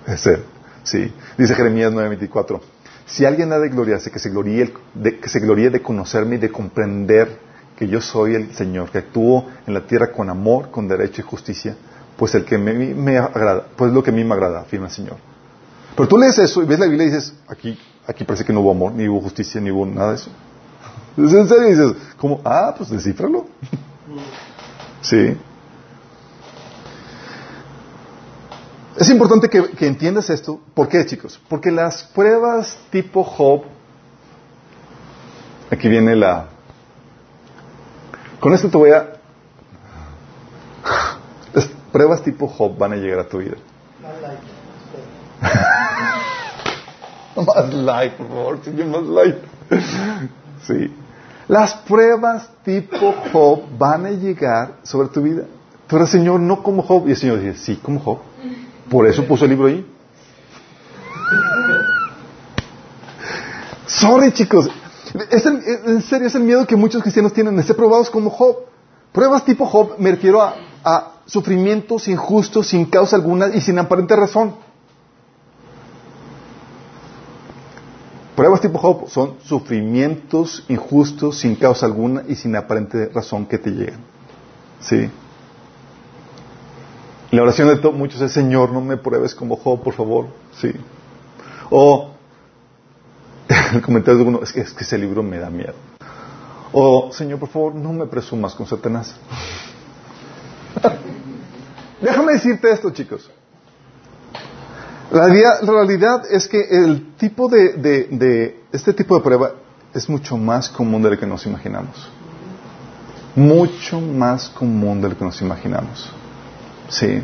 es Él. Sí. Dice Jeremías 9:24. Si alguien ha de gloriarse, que se gloríe, de, que se gloríe de conocerme y de comprender que yo soy el Señor, que actúo en la tierra con amor, con derecho y justicia, pues el que me, me agrada, pues lo que a mí me agrada, afirma el Señor. Pero tú lees eso y ves la Biblia y dices, aquí, aquí parece que no hubo amor, ni hubo justicia, ni hubo nada de eso. Entonces en serio dices, como, ah, pues descifralo. Sí. Es importante que, entiendas esto. ¿Por qué, chicos? Porque las pruebas tipo Job, aquí viene la... Con esto te voy a... Las pruebas tipo Job van a llegar a tu vida. más light, por favor, más light. Sí. Las pruebas tipo Job van a llegar sobre tu vida. Pero el Señor no como Job. Y el Señor dice, sí, como Job. Por eso puso el libro ahí. Sorry, chicos. en serio, es el miedo que muchos cristianos tienen de ser probados como Job. Pruebas tipo Job me refiero a sufrimientos injustos, sin causa alguna y sin aparente razón. Pruebas tipo Job son sufrimientos injustos sin causa alguna y sin aparente razón que te llegan. ¿Sí? La oración de muchos es, Señor, no me pruebes como Job, por favor. ¿Sí? O el comentario de uno, es que, es que ese libro me da miedo. O, Señor, por favor, no me presumas con Satanás. Déjame decirte esto, chicos. La, realidad es que el tipo de, este tipo de prueba es mucho más común de lo que nos imaginamos. Mucho más común de lo que nos imaginamos. Sí.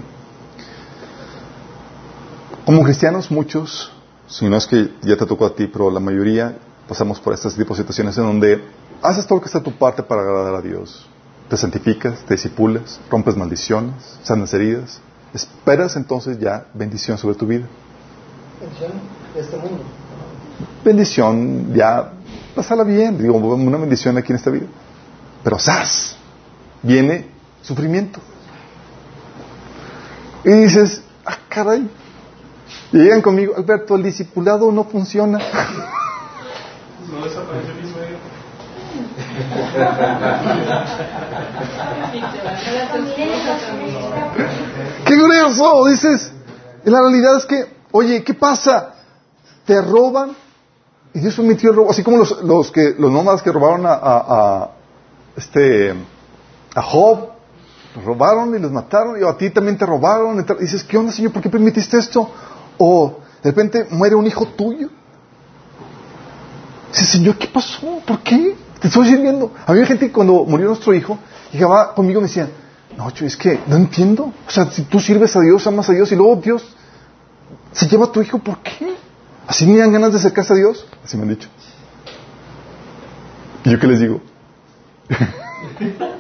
Como cristianos, muchos, si no es que ya te tocó a ti, pero la mayoría pasamos por estas tipos de situaciones en donde haces todo lo que está a tu parte para agradar a Dios. Te santificas, te disipulas, rompes maldiciones, sanas heridas, esperas entonces ya bendición sobre tu vida. Bendición de este mundo. Bendición, ya, pasala bien, digo, una bendición aquí en esta vida. Pero ¡zas! Viene sufrimiento. Y dices, ah, caray. Y llegan conmigo, Alberto, el discipulado no funciona. No desaparece el mismo ¡Qué grueso! Dices, la realidad es que, oye, ¿qué pasa? Te roban y Dios permitió el robo, así como los, los que los nómadas que robaron a, a, este a Job, los robaron y los mataron, y a ti también te robaron. Y, dices, ¿qué onda, Señor? ¿Por qué permitiste esto? O de repente muere un hijo tuyo. Dices, Señor, ¿qué pasó? ¿Por qué? Te estoy sirviendo. Había gente que cuando murió nuestro hijo, llegaba conmigo y me decía, no, es que no entiendo. O sea, si tú sirves a Dios, amas a Dios, y luego Dios se lleva a tu hijo, ¿por qué? ¿Así me dan ganas de acercarse a Dios? Así me han dicho. ¿Y yo qué les digo?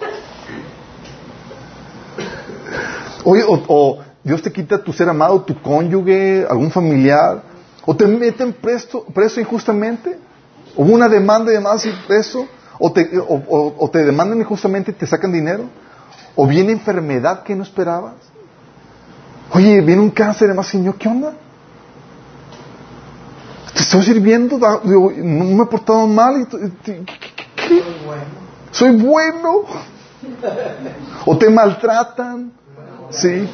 Oye, o, Dios te quita tu ser amado, tu cónyuge, algún familiar, o te meten preso, preso injustamente, hubo una demanda y demás y preso, o te, o te demandan injustamente y te sacan dinero, o viene enfermedad que no esperabas. Oye, viene un cáncer y demás, Señor, ¿qué onda? te estoy sirviendo, no me he portado mal. Y, ¿qué, Soy bueno. O te maltratan, ¿sí?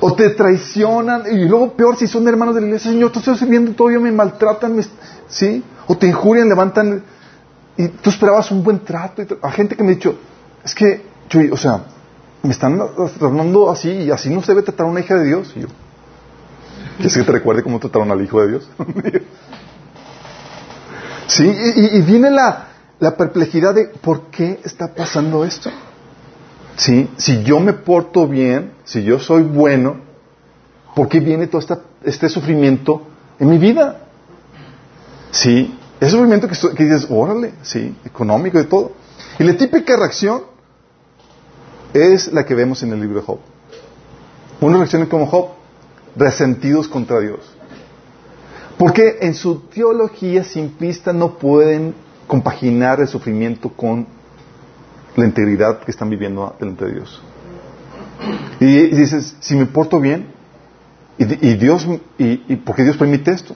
O te traicionan. Y luego peor si son hermanos de la iglesia, Señor, te estoy sirviendo, todavía me maltratan, ¿sí? O te injurian, levantan. Y tú esperabas un buen trato. Y a gente que me ha dicho, es que, yo, o sea, me están tratando así y así no se debe tratar a una hija de Dios. Y yo, ¿Quieres que te recuerde cómo trataron al Hijo de Dios? sí, y, viene la, la, perplejidad de ¿por qué está pasando esto? Sí, si yo me porto bien, si yo soy bueno, ¿por qué viene todo este sufrimiento en mi vida? Sí, ese sufrimiento que, que dices, órale, sí, económico y todo. Y la típica reacción es la que vemos en el libro de Job. Una reacción como Job, resentidos contra Dios. Porque en su teología simplista no pueden compaginar el sufrimiento con la integridad que están viviendo delante de Dios. Y, dices, si me porto bien, y, Dios, y, y porque Dios permite esto.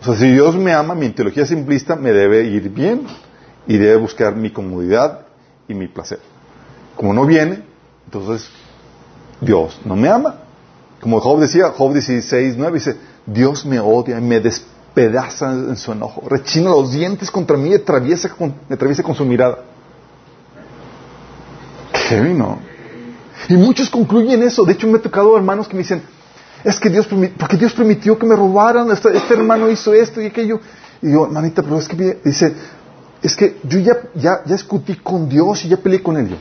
O sea, si Dios me ama, mi teología simplista me debe ir bien y debe buscar mi comodidad y mi placer. Como no viene, entonces Dios no me ama. Como Job decía, Job 16, 9 dice, Dios me odia y me despedaza en su enojo, rechina los dientes contra mí y atraviesa con, me atraviesa con su mirada. Qué vino. Y muchos concluyen eso. De hecho, me he tocado hermanos que me dicen, es que Dios, porque Dios permitió que me robaran, este, este, hermano hizo esto y aquello. Y digo, hermanita, pero es que dice, es que yo ya, ya, ya discutí con Dios y ya peleé con él. Yo.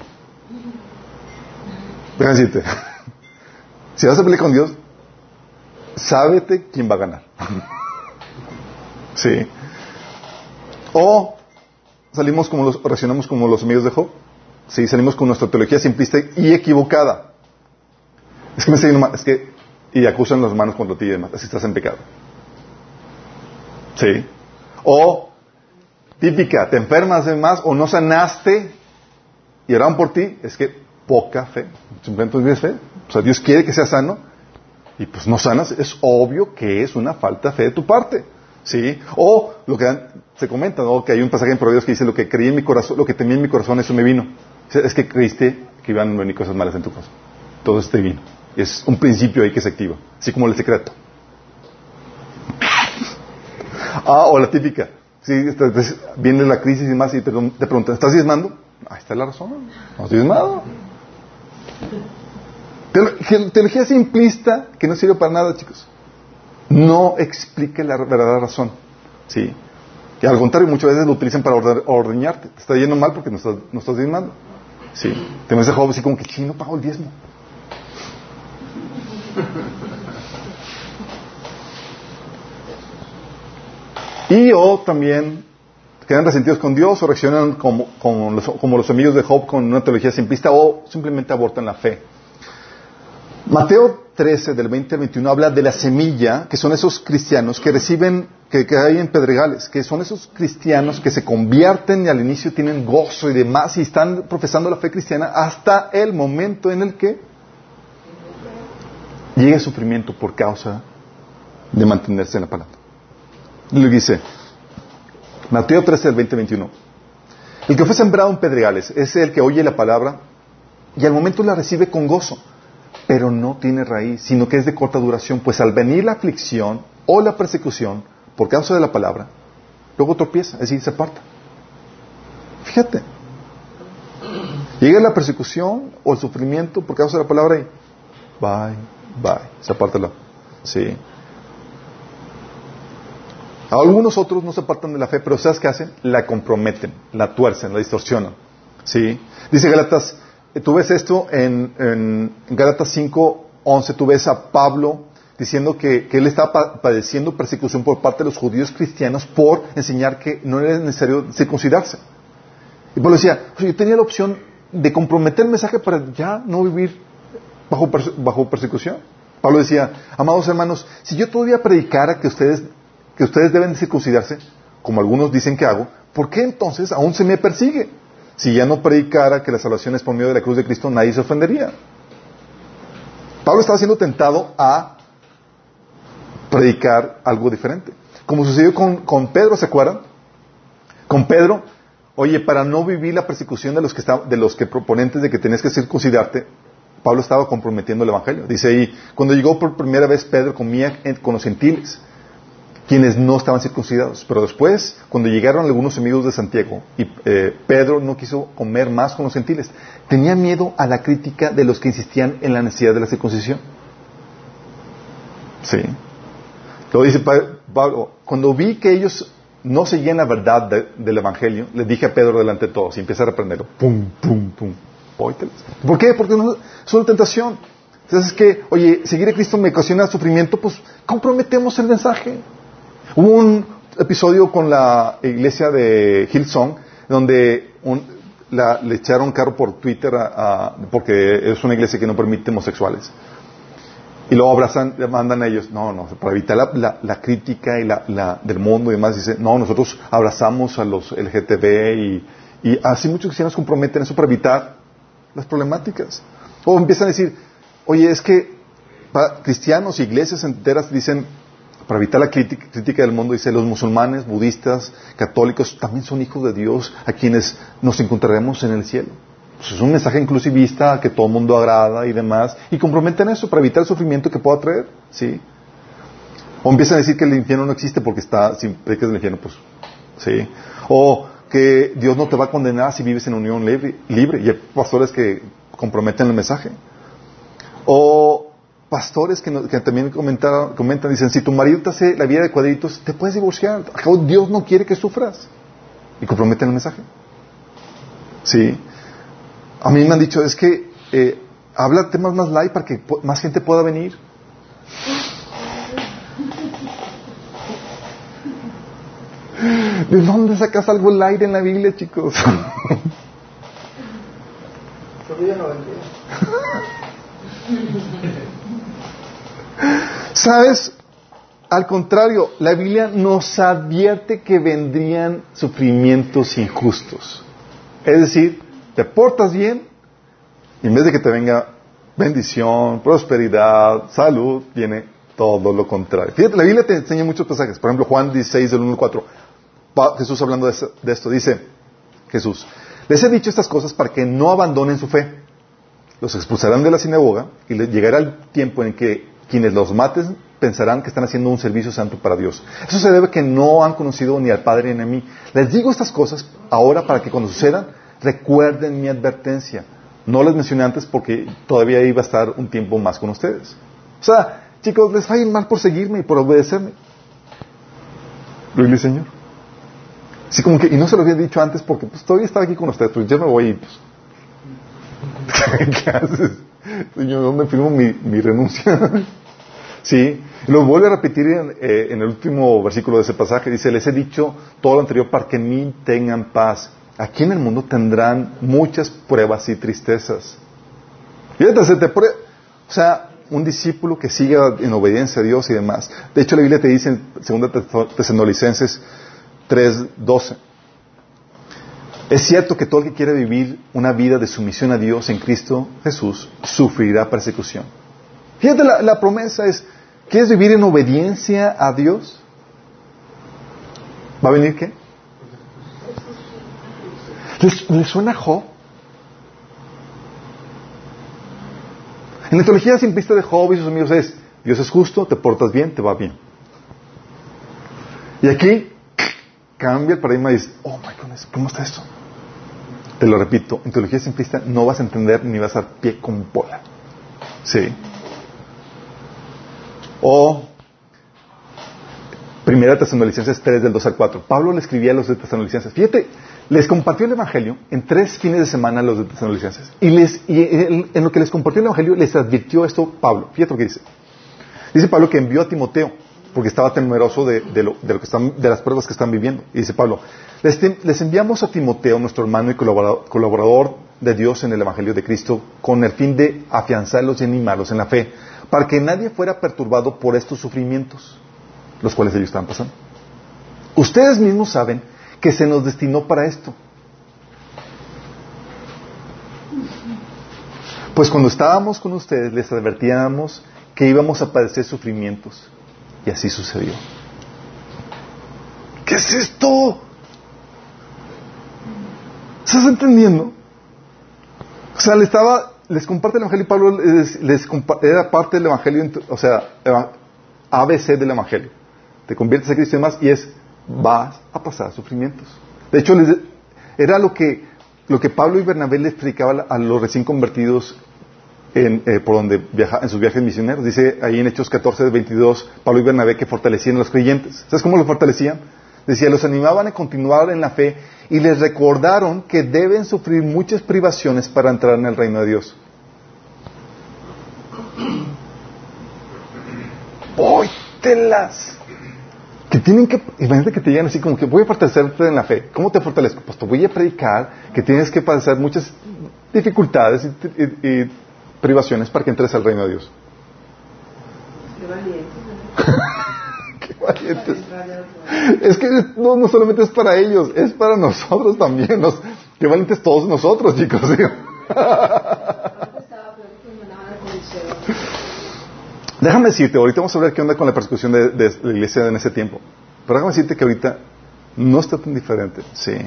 Decirte. Si vas a pelear con Dios, sábete quién va a ganar. sí. O salimos como los, reaccionamos como los amigos de Job. Sí, salimos con nuestra teología simplista y equivocada. Es que me siguen es que, y acusan las manos contra ti y demás, así estás en pecado. Sí. O, típica, te enfermas más o no sanaste y oraban por ti, es que poca fe. Simplemente tienes fe. O sea, Dios quiere que seas sano y pues no sanas. Es obvio que es una falta de fe de tu parte. ¿Sí? O lo que se comenta, ¿no? Que hay un pasaje en Proverbios que dice lo que creí en mi corazón, lo que temía en mi corazón, eso me vino. Es que creíste que iban a venir cosas malas en tu corazón. Todo este vino. Es un principio ahí que se activa. Así como el secreto. ah, o la típica. Sí, viene la crisis y más y te, te preguntan, ¿estás diezmando? Ahí está la razón. ¿No has diezmado? Teología simplista que no sirve para nada, chicos. No explica la verdadera razón. ¿Sí? Que al contrario, muchas veces lo utilizan para ordeñarte. Te está yendo mal porque no estás, no estás diezmando. Sí. Te ves joven así como que, chino, pago el diezmo. Y o también quedan resentidos con Dios o reaccionan como, los, amigos de Job con una teología simplista o simplemente abortan la fe. Mateo 13, del 20 al 21, habla de la semilla, que son esos cristianos que reciben, que, hay en Pedregales, que son esos cristianos que se convierten y al inicio tienen gozo y demás y están profesando la fe cristiana hasta el momento en el que llega el sufrimiento por causa de mantenerse en la palabra. Le dice, Mateo 13, del 20 21. El que fue sembrado en pedregales es el que oye la palabra y al momento la recibe con gozo, pero no tiene raíz, sino que es de corta duración, pues al venir la aflicción o la persecución por causa de la palabra, luego tropieza, es decir, se aparta. Fíjate, llega la persecución o el sufrimiento por causa de la palabra y bye, bye, se aparta la. Sí. Algunos otros no se apartan de la fe, pero ¿sabes qué hacen? La comprometen, la tuercen, la distorsionan. ¿Sí? Dice Galatas, eh, tú ves esto en, en Galatas 5, 11, tú ves a Pablo diciendo que, él estaba padeciendo persecución por parte de los judíos cristianos por enseñar que no era necesario circuncidarse. Y Pablo decía, yo tenía la opción de comprometer el mensaje para ya no vivir bajo, bajo persecución. Pablo decía, amados hermanos, si yo todavía predicara que ustedes que ustedes deben circuncidarse, como algunos dicen que hago, ¿por qué entonces aún se me persigue? Si ya no predicara que la salvación es por medio de la cruz de Cristo, nadie se ofendería. Pablo estaba siendo tentado a predicar algo diferente. Como sucedió con, con Pedro, ¿se acuerdan? Con Pedro, oye, para no vivir la persecución de los que, de los que proponentes de que tenías que circuncidarte, Pablo estaba comprometiendo el Evangelio. Dice ahí, cuando llegó por primera vez Pedro comía con los gentiles quienes no estaban circuncidados. Pero después, cuando llegaron algunos amigos de Santiago, y eh, Pedro no quiso comer más con los gentiles, tenía miedo a la crítica de los que insistían en la necesidad de la circuncisión. Sí. Lo dice Pablo, cuando vi que ellos no seguían la verdad del Evangelio, le dije a Pedro delante de todos y empecé a reprenderlo. Pum, pum, pum. ¿Por qué? Porque no, es una tentación. Entonces es que, oye, seguir a Cristo me ocasiona sufrimiento, pues comprometemos el mensaje. Hubo un episodio con la iglesia de Hillsong donde le echaron carro por Twitter porque es una iglesia que no permite homosexuales. Y luego abrazan, mandan a ellos, no, no, para evitar la, crítica y la, del mundo y demás, dice, no, nosotros abrazamos a los LGTB y, y así muchos cristianos comprometen eso para evitar las problemáticas. O empiezan a decir, oye, es que cristianos y iglesias enteras dicen, para evitar la crítica, del mundo, dice, los musulmanes, budistas, católicos, también son hijos de Dios a quienes nos encontraremos en el cielo. Pues es un mensaje inclusivista que todo el mundo agrada y demás, y comprometen eso para evitar el sufrimiento que pueda traer, ¿sí? O empiezan a decir que el infierno no existe porque está, si predicas el infierno, pues, ¿sí? O que Dios no te va a condenar si vives en unión libre, libre y hay pastores que comprometen el mensaje. O pastores que, también comentan, dicen, si tu marido te hace la vida de cuadritos, te puedes divorciar. Dios no quiere que sufras. Y comprometen el mensaje. Sí. A mí me han dicho, es que eh, habla temas más light para que más gente pueda venir. ¿De dónde sacas algo light en la Biblia, chicos? ¿Sabes? Al contrario, la Biblia nos advierte que vendrían sufrimientos injustos. Es decir, te portas bien y en vez de que te venga bendición, prosperidad, salud, viene todo lo contrario. Fíjate, la Biblia te enseña muchos pasajes. Por ejemplo, Juan 16, del 1 al 4. Jesús hablando de, de esto, dice Jesús, les he dicho estas cosas para que no abandonen su fe. Los expulsarán de la sinagoga y llegará el tiempo en que quienes los maten pensarán que están haciendo un servicio santo para Dios. Eso se debe a que no han conocido ni al Padre ni a mí. Les digo estas cosas ahora para que cuando sucedan recuerden mi advertencia. No les mencioné antes porque todavía iba a estar un tiempo más con ustedes. O sea, chicos, les va a mal por seguirme y por obedecerme. Gloria Señor. Sí, como que, y no se lo había dicho antes porque pues, todavía estaba aquí con ustedes, pues yo me voy y pues, ¿qué haces? Señor, ¿dónde firmo mi renuncia? Sí, lo vuelve a repetir eh, en, el último versículo de ese pasaje. Dice, les he dicho todo lo anterior para que en mí tengan paz. Aquí en el mundo tendrán muchas pruebas y tristezas. Fíjate, se te o sea, un discípulo que siga en obediencia a Dios y demás. De hecho, la Biblia te dice en 2 Tesalonicenses 3:12. Es cierto que todo el que quiere vivir una vida de sumisión a Dios en Cristo Jesús sufrirá persecución. Fíjate, la, promesa es, ¿quieres vivir en obediencia a Dios? ¿Va a venir qué? ¿Les, suena Job? En la teología simplista de Job y sus amigos es, Dios es justo, te portas bien, te va bien. Y aquí cambia el paradigma y dice, oh my goodness, ¿cómo está esto? Te lo repito, en teología simplista no vas a entender ni vas a dar pie con bola. Sí. O Primera Tesalonicenses 3 del 2 al 4. Pablo le escribía a los de Tesalonicenses. Fíjate, les compartió el Evangelio en tres fines de semana a los de Tesalonicenses. Y, les, y en lo que les compartió el Evangelio les advirtió esto Pablo. Fíjate lo que dice. Dice Pablo que envió a Timoteo porque estaba temeroso de, lo, que están, de las pruebas que están viviendo. Y dice Pablo, les, enviamos a Timoteo, nuestro hermano y colaborador, colaborador, de Dios en el Evangelio de Cristo, con el fin de afianzarlos y animarlos en la fe, para que nadie fuera perturbado por estos sufrimientos, los cuales ellos estaban pasando. Ustedes mismos saben que se nos destinó para esto. Pues cuando estábamos con ustedes les advertíamos que íbamos a padecer sufrimientos. Y así sucedió. ¿Qué es esto? ¿Estás entendiendo? O sea, le estaba, les comparte el Evangelio Pablo les, era parte del Evangelio, o sea, ABC del Evangelio. Te conviertes a Cristo y demás y es, vas a pasar sufrimientos. De hecho, era lo que, lo que Pablo y Bernabé le explicaban a los recién convertidos en, eh, por donde viaja, en sus viajes misioneros. Dice ahí en Hechos 14, 22, Pablo y Bernabé que fortalecían a los creyentes. ¿Sabes cómo los fortalecían? Decía, los animaban a continuar en la fe y les recordaron que deben sufrir muchas privaciones para entrar en el reino de Dios. ¡Póytelas! Que tienen que, imagínate que te llegan así como que voy a fortalecerte en la fe. ¿Cómo te fortalezco? Pues te voy a predicar que tienes que padecer muchas dificultades y privaciones para que entres al reino de Dios. Qué Es que no, no, solamente es para ellos, es para nosotros también. Nos, qué valientes todos nosotros, chicos. déjame decirte, ahorita vamos a ver qué onda con la persecución de, la iglesia en ese tiempo. Pero déjame decirte que ahorita no está tan diferente. Sí.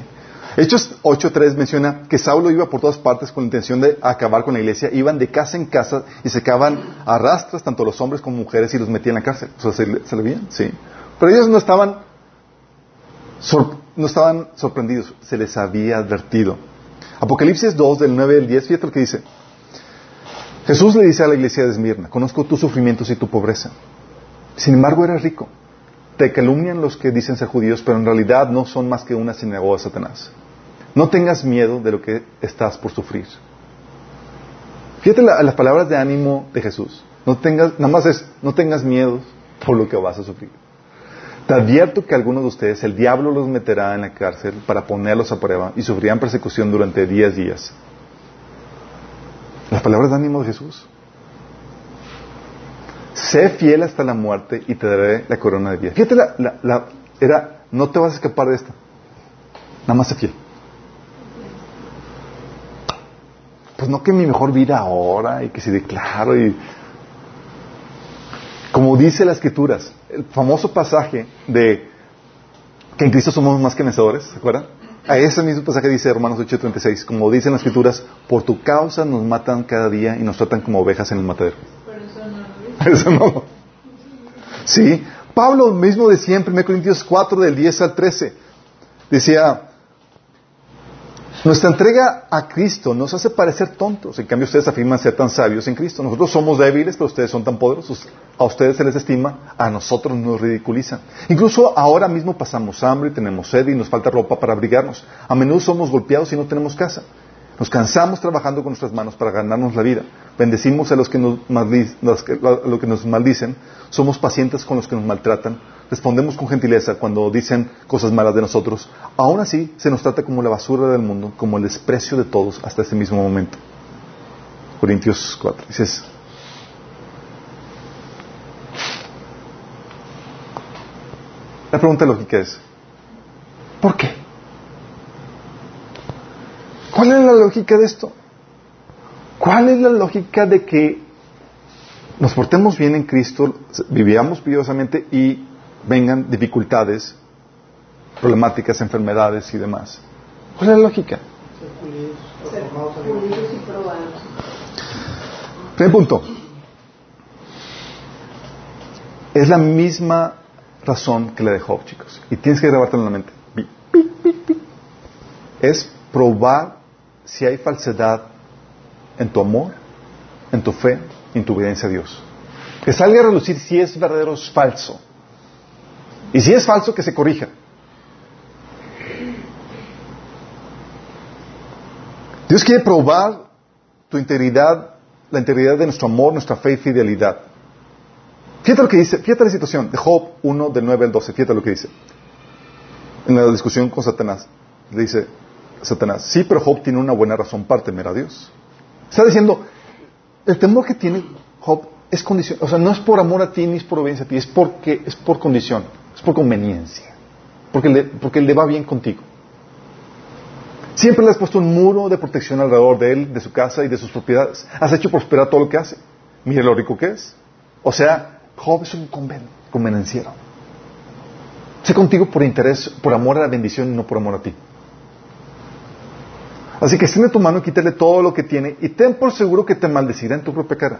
Hechos 8.3 menciona que Saulo iba por todas partes con la intención de acabar con la iglesia. Iban de casa en casa y se acaban a rastras, tanto los hombres como mujeres, y los metían en la cárcel. O ¿se, le veían? Sí. Pero ellos no estaban, no estaban sorprendidos, se les había advertido. Apocalipsis 2, del 9 al 10, fíjate lo que dice. Jesús le dice a la iglesia de Esmirna, conozco tus sufrimientos y tu pobreza. Sin embargo, eres rico. Te calumnian los que dicen ser judíos, pero en realidad no son más que una sinagoga de Satanás. No tengas miedo de lo que estás por sufrir. Fíjate las palabras de ánimo de Jesús. No tengas, nada más es, no tengas miedo por lo que vas a sufrir. Te advierto que algunos de ustedes, el diablo los meterá en la cárcel para ponerlos a prueba y sufrirán persecución durante diez días. Las palabras de ánimo de Jesús. Sé fiel hasta la muerte y te daré la corona de vida. Fíjate, la, era, no te vas a escapar de esto. Nada más sé fiel. Pues no que mi mejor vida ahora y que si declaro y... Como dice las escrituras, el famoso pasaje de que en Cristo somos más que vencedores, ¿se acuerdan? A ese mismo pasaje dice Romanos 8:36, como dicen las escrituras, por tu causa nos matan cada día y nos tratan como ovejas en el matadero. eso no. eso no. Sí, Pablo mismo decía en 1 Corintios 4 del 10 al 13, decía, nuestra entrega a Cristo nos hace parecer tontos. En cambio, ustedes afirman ser tan sabios en Cristo. Nosotros somos débiles, pero ustedes son tan poderosos. A ustedes se les estima, a nosotros nos ridiculizan. Incluso ahora mismo pasamos hambre, tenemos sed y nos falta ropa para abrigarnos. A menudo somos golpeados y no tenemos casa. Nos cansamos trabajando con nuestras manos para ganarnos la vida. Bendecimos a los que nos, que nos maldicen. Somos pacientes con los que nos maltratan respondemos con gentileza cuando dicen cosas malas de nosotros, aún así se nos trata como la basura del mundo, como el desprecio de todos hasta ese mismo momento. Corintios 4. Dices, la pregunta lógica es, ¿por qué? ¿Cuál es la lógica de esto? ¿Cuál es la lógica de que nos portemos bien en Cristo, vivíamos piadosamente y vengan dificultades, problemáticas, enfermedades y demás. ¿Cuál es la lógica? Primer punto. Es la misma razón que la de Job, chicos. Y tienes que grabártelo en la mente. Es probar si hay falsedad en tu amor, en tu fe, en tu obediencia a Dios. Que salga a relucir si es verdadero o es falso. Y si es falso, que se corrija. Dios quiere probar tu integridad, la integridad de nuestro amor, nuestra fe y fidelidad. Fíjate lo que dice, fíjate la situación de Job 1 del 9 al 12, fíjate lo que dice. En la discusión con Satanás, le dice Satanás, sí, pero Job tiene una buena razón para temer a Dios. Está diciendo, el temor que tiene Job es condición, o sea, no es por amor a ti ni es por obediencia a ti, es porque es por condición, es por conveniencia, porque le, porque le va bien contigo. Siempre le has puesto un muro de protección alrededor de él, de su casa y de sus propiedades. Has hecho prosperar todo lo que hace. Mire lo rico que es. O sea, Job es un convenenciero. Sé contigo por interés, por amor a la bendición y no por amor a ti. Así que extiende tu mano y quítale todo lo que tiene y ten por seguro que te maldecirá en tu propia cara.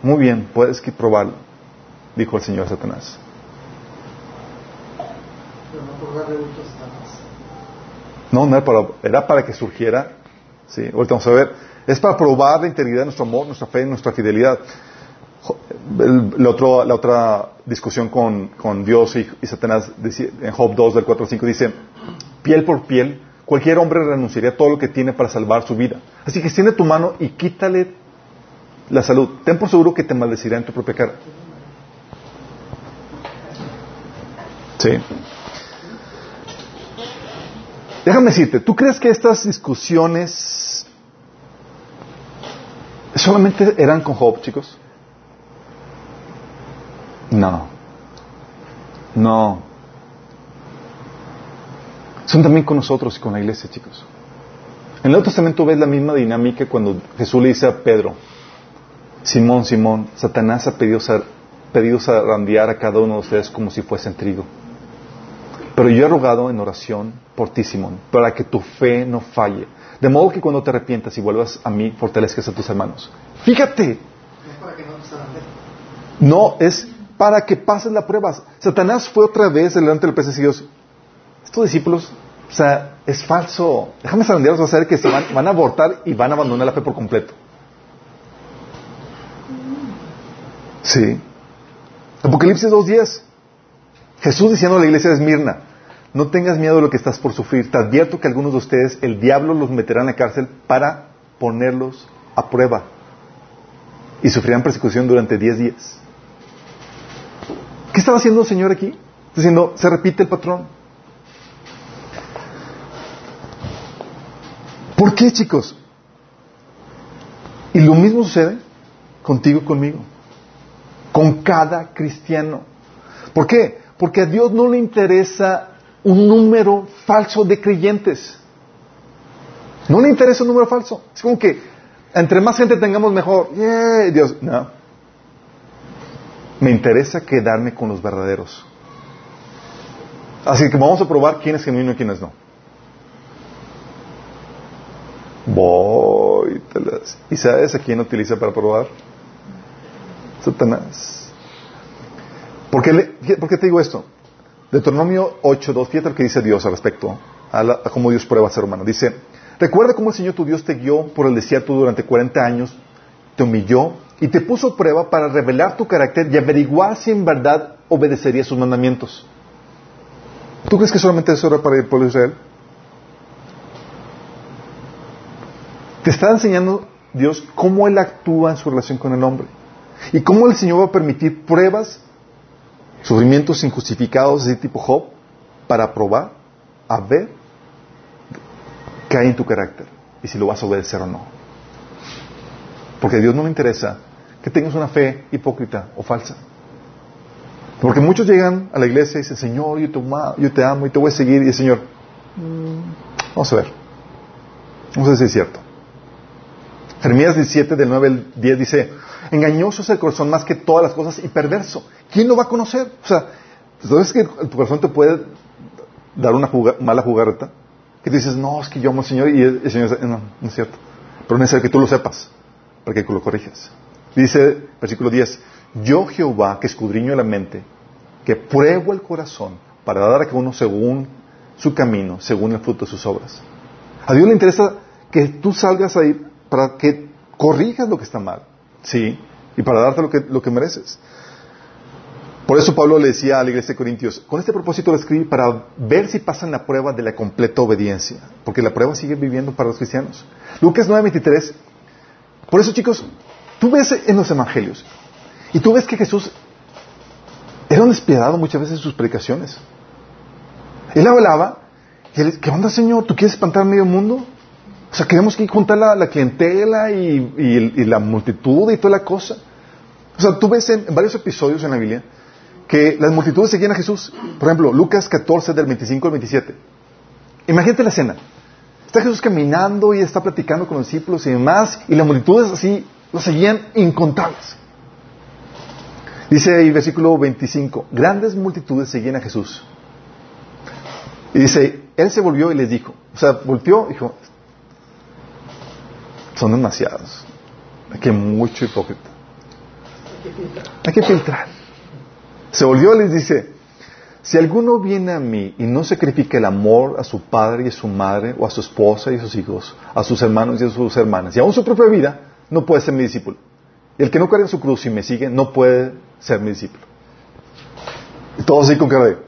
Muy bien, puedes probarlo, dijo el Señor Satanás. No, no era para, era para que surgiera. Sí, ahorita vamos a ver. Es para probar la integridad de nuestro amor, nuestra fe, nuestra fidelidad. la, otra discusión con, Dios y, Satanás en Job 2 del 4 al 5 dice, piel por piel, cualquier hombre renunciaría a todo lo que tiene para salvar su vida. Así que extiende tu mano y quítale la salud. Ten por seguro que te maldecirá en tu propia cara. Sí. Déjame decirte, ¿tú crees que estas discusiones solamente eran con Job, chicos? No. No. Son también con nosotros y con la iglesia, chicos. En el Nuevo Testamento ves la misma dinámica cuando Jesús le dice a Pedro, Simón, Simón, Satanás ha pedido, pedido zarandear a cada uno de ustedes como si fuesen trigo. Pero yo he rogado en oración por ti, Simón, para que tu fe no falle. De modo que cuando te arrepientas y vuelvas a mí, fortalezcas a tus hermanos. Fíjate. No, es para que pases la prueba. Satanás fue otra vez delante del pez y Dios. Estos discípulos, o sea, es falso. Déjame zarandearlos a hacer que se van, van a abortar y van a abandonar la fe por completo. Sí. Apocalipsis 2.10. Jesús diciendo a la iglesia de Esmirna, no tengas miedo de lo que estás por sufrir. Te advierto que algunos de ustedes, el diablo los meterá en la cárcel para ponerlos a prueba. Y sufrirán persecución durante 10 días. ¿Qué estaba haciendo el Señor aquí? Diciendo, se repite el patrón. ¿Por qué, chicos? Y lo mismo sucede contigo y conmigo. Con cada cristiano. ¿Por qué? Porque a Dios no le interesa un número falso de creyentes. No le interesa un número falso. Es como que entre más gente tengamos mejor. Yeah, Dios, no. Me interesa quedarme con los verdaderos. Así que vamos a probar quién es genuino y quién es no. Voy. ¿Y sabes a quién utiliza para probar? Satanás. ¿Por qué, ¿Por qué te digo esto? Deuteronomio 8.2, fíjate lo que dice Dios al respecto, a, cómo Dios prueba al ser humano. Dice, recuerda cómo el Señor tu Dios te guió por el desierto durante 40 años, te humilló y te puso a prueba para revelar tu carácter y averiguar si en verdad obedecería sus mandamientos. ¿Tú crees que solamente eso era para el pueblo de Israel? Te está enseñando Dios cómo Él actúa en su relación con el hombre y cómo el Señor va a permitir pruebas sufrimientos injustificados de tipo Job para probar, a ver qué hay en tu carácter y si lo vas a obedecer o no. Porque a Dios no le interesa que tengas una fe hipócrita o falsa. Porque muchos llegan a la iglesia y dicen, Señor, yo te, amo, yo te amo y te voy a seguir. Y el Señor, mm, vamos a ver. Vamos a ver si es cierto. Jeremías 17, del 9 al 10 dice, engañoso es el corazón más que todas las cosas y perverso. ¿Quién lo va a conocer? O sea, ¿sabes que tu corazón te puede dar una mala jugarreta? que dices, no, es que yo amo al Señor y el, Señor dice, no, no es cierto. Pero necesario que tú lo sepas para que lo corrijas. Dice, versículo 10, yo Jehová que escudriño la mente, que pruebo el corazón para dar a cada uno según su camino, según el fruto de sus obras. A Dios le interesa que tú salgas ahí para que corrijas lo que está mal, ¿sí? Y para darte lo que, lo que mereces. Por eso Pablo le decía a la iglesia de Corintios, con este propósito lo escribí para ver si pasan la prueba de la completa obediencia, porque la prueba sigue viviendo para los cristianos. Lucas 9:23, por eso chicos, tú ves en los evangelios, y tú ves que Jesús era un despiadado muchas veces en sus predicaciones. Él hablaba, y él, ¿qué onda Señor? ¿Tú quieres espantar medio mundo? O sea, queremos que juntar la, clientela y, la multitud y toda la cosa. O sea, tú ves en varios episodios en la Biblia que las multitudes seguían a Jesús. Por ejemplo, Lucas 14 del 25 al 27. Imagínate la escena. Está Jesús caminando y está platicando con los discípulos y demás, y las multitudes así lo seguían incontables. Dice ahí versículo 25, grandes multitudes seguían a Jesús. Y dice, él se volvió y les dijo, o sea, volteó y dijo, son demasiados. Hay que mucho hipócrita. Hay que filtrar. Se volvió y les dice, si alguno viene a mí y no sacrifica el amor a su padre y a su madre, o a su esposa y a sus hijos, a sus hermanos y a sus hermanas, y aún su propia vida, no puede ser mi discípulo. Y el que no carga su cruz y me sigue, no puede ser mi discípulo. Y todos así con cara.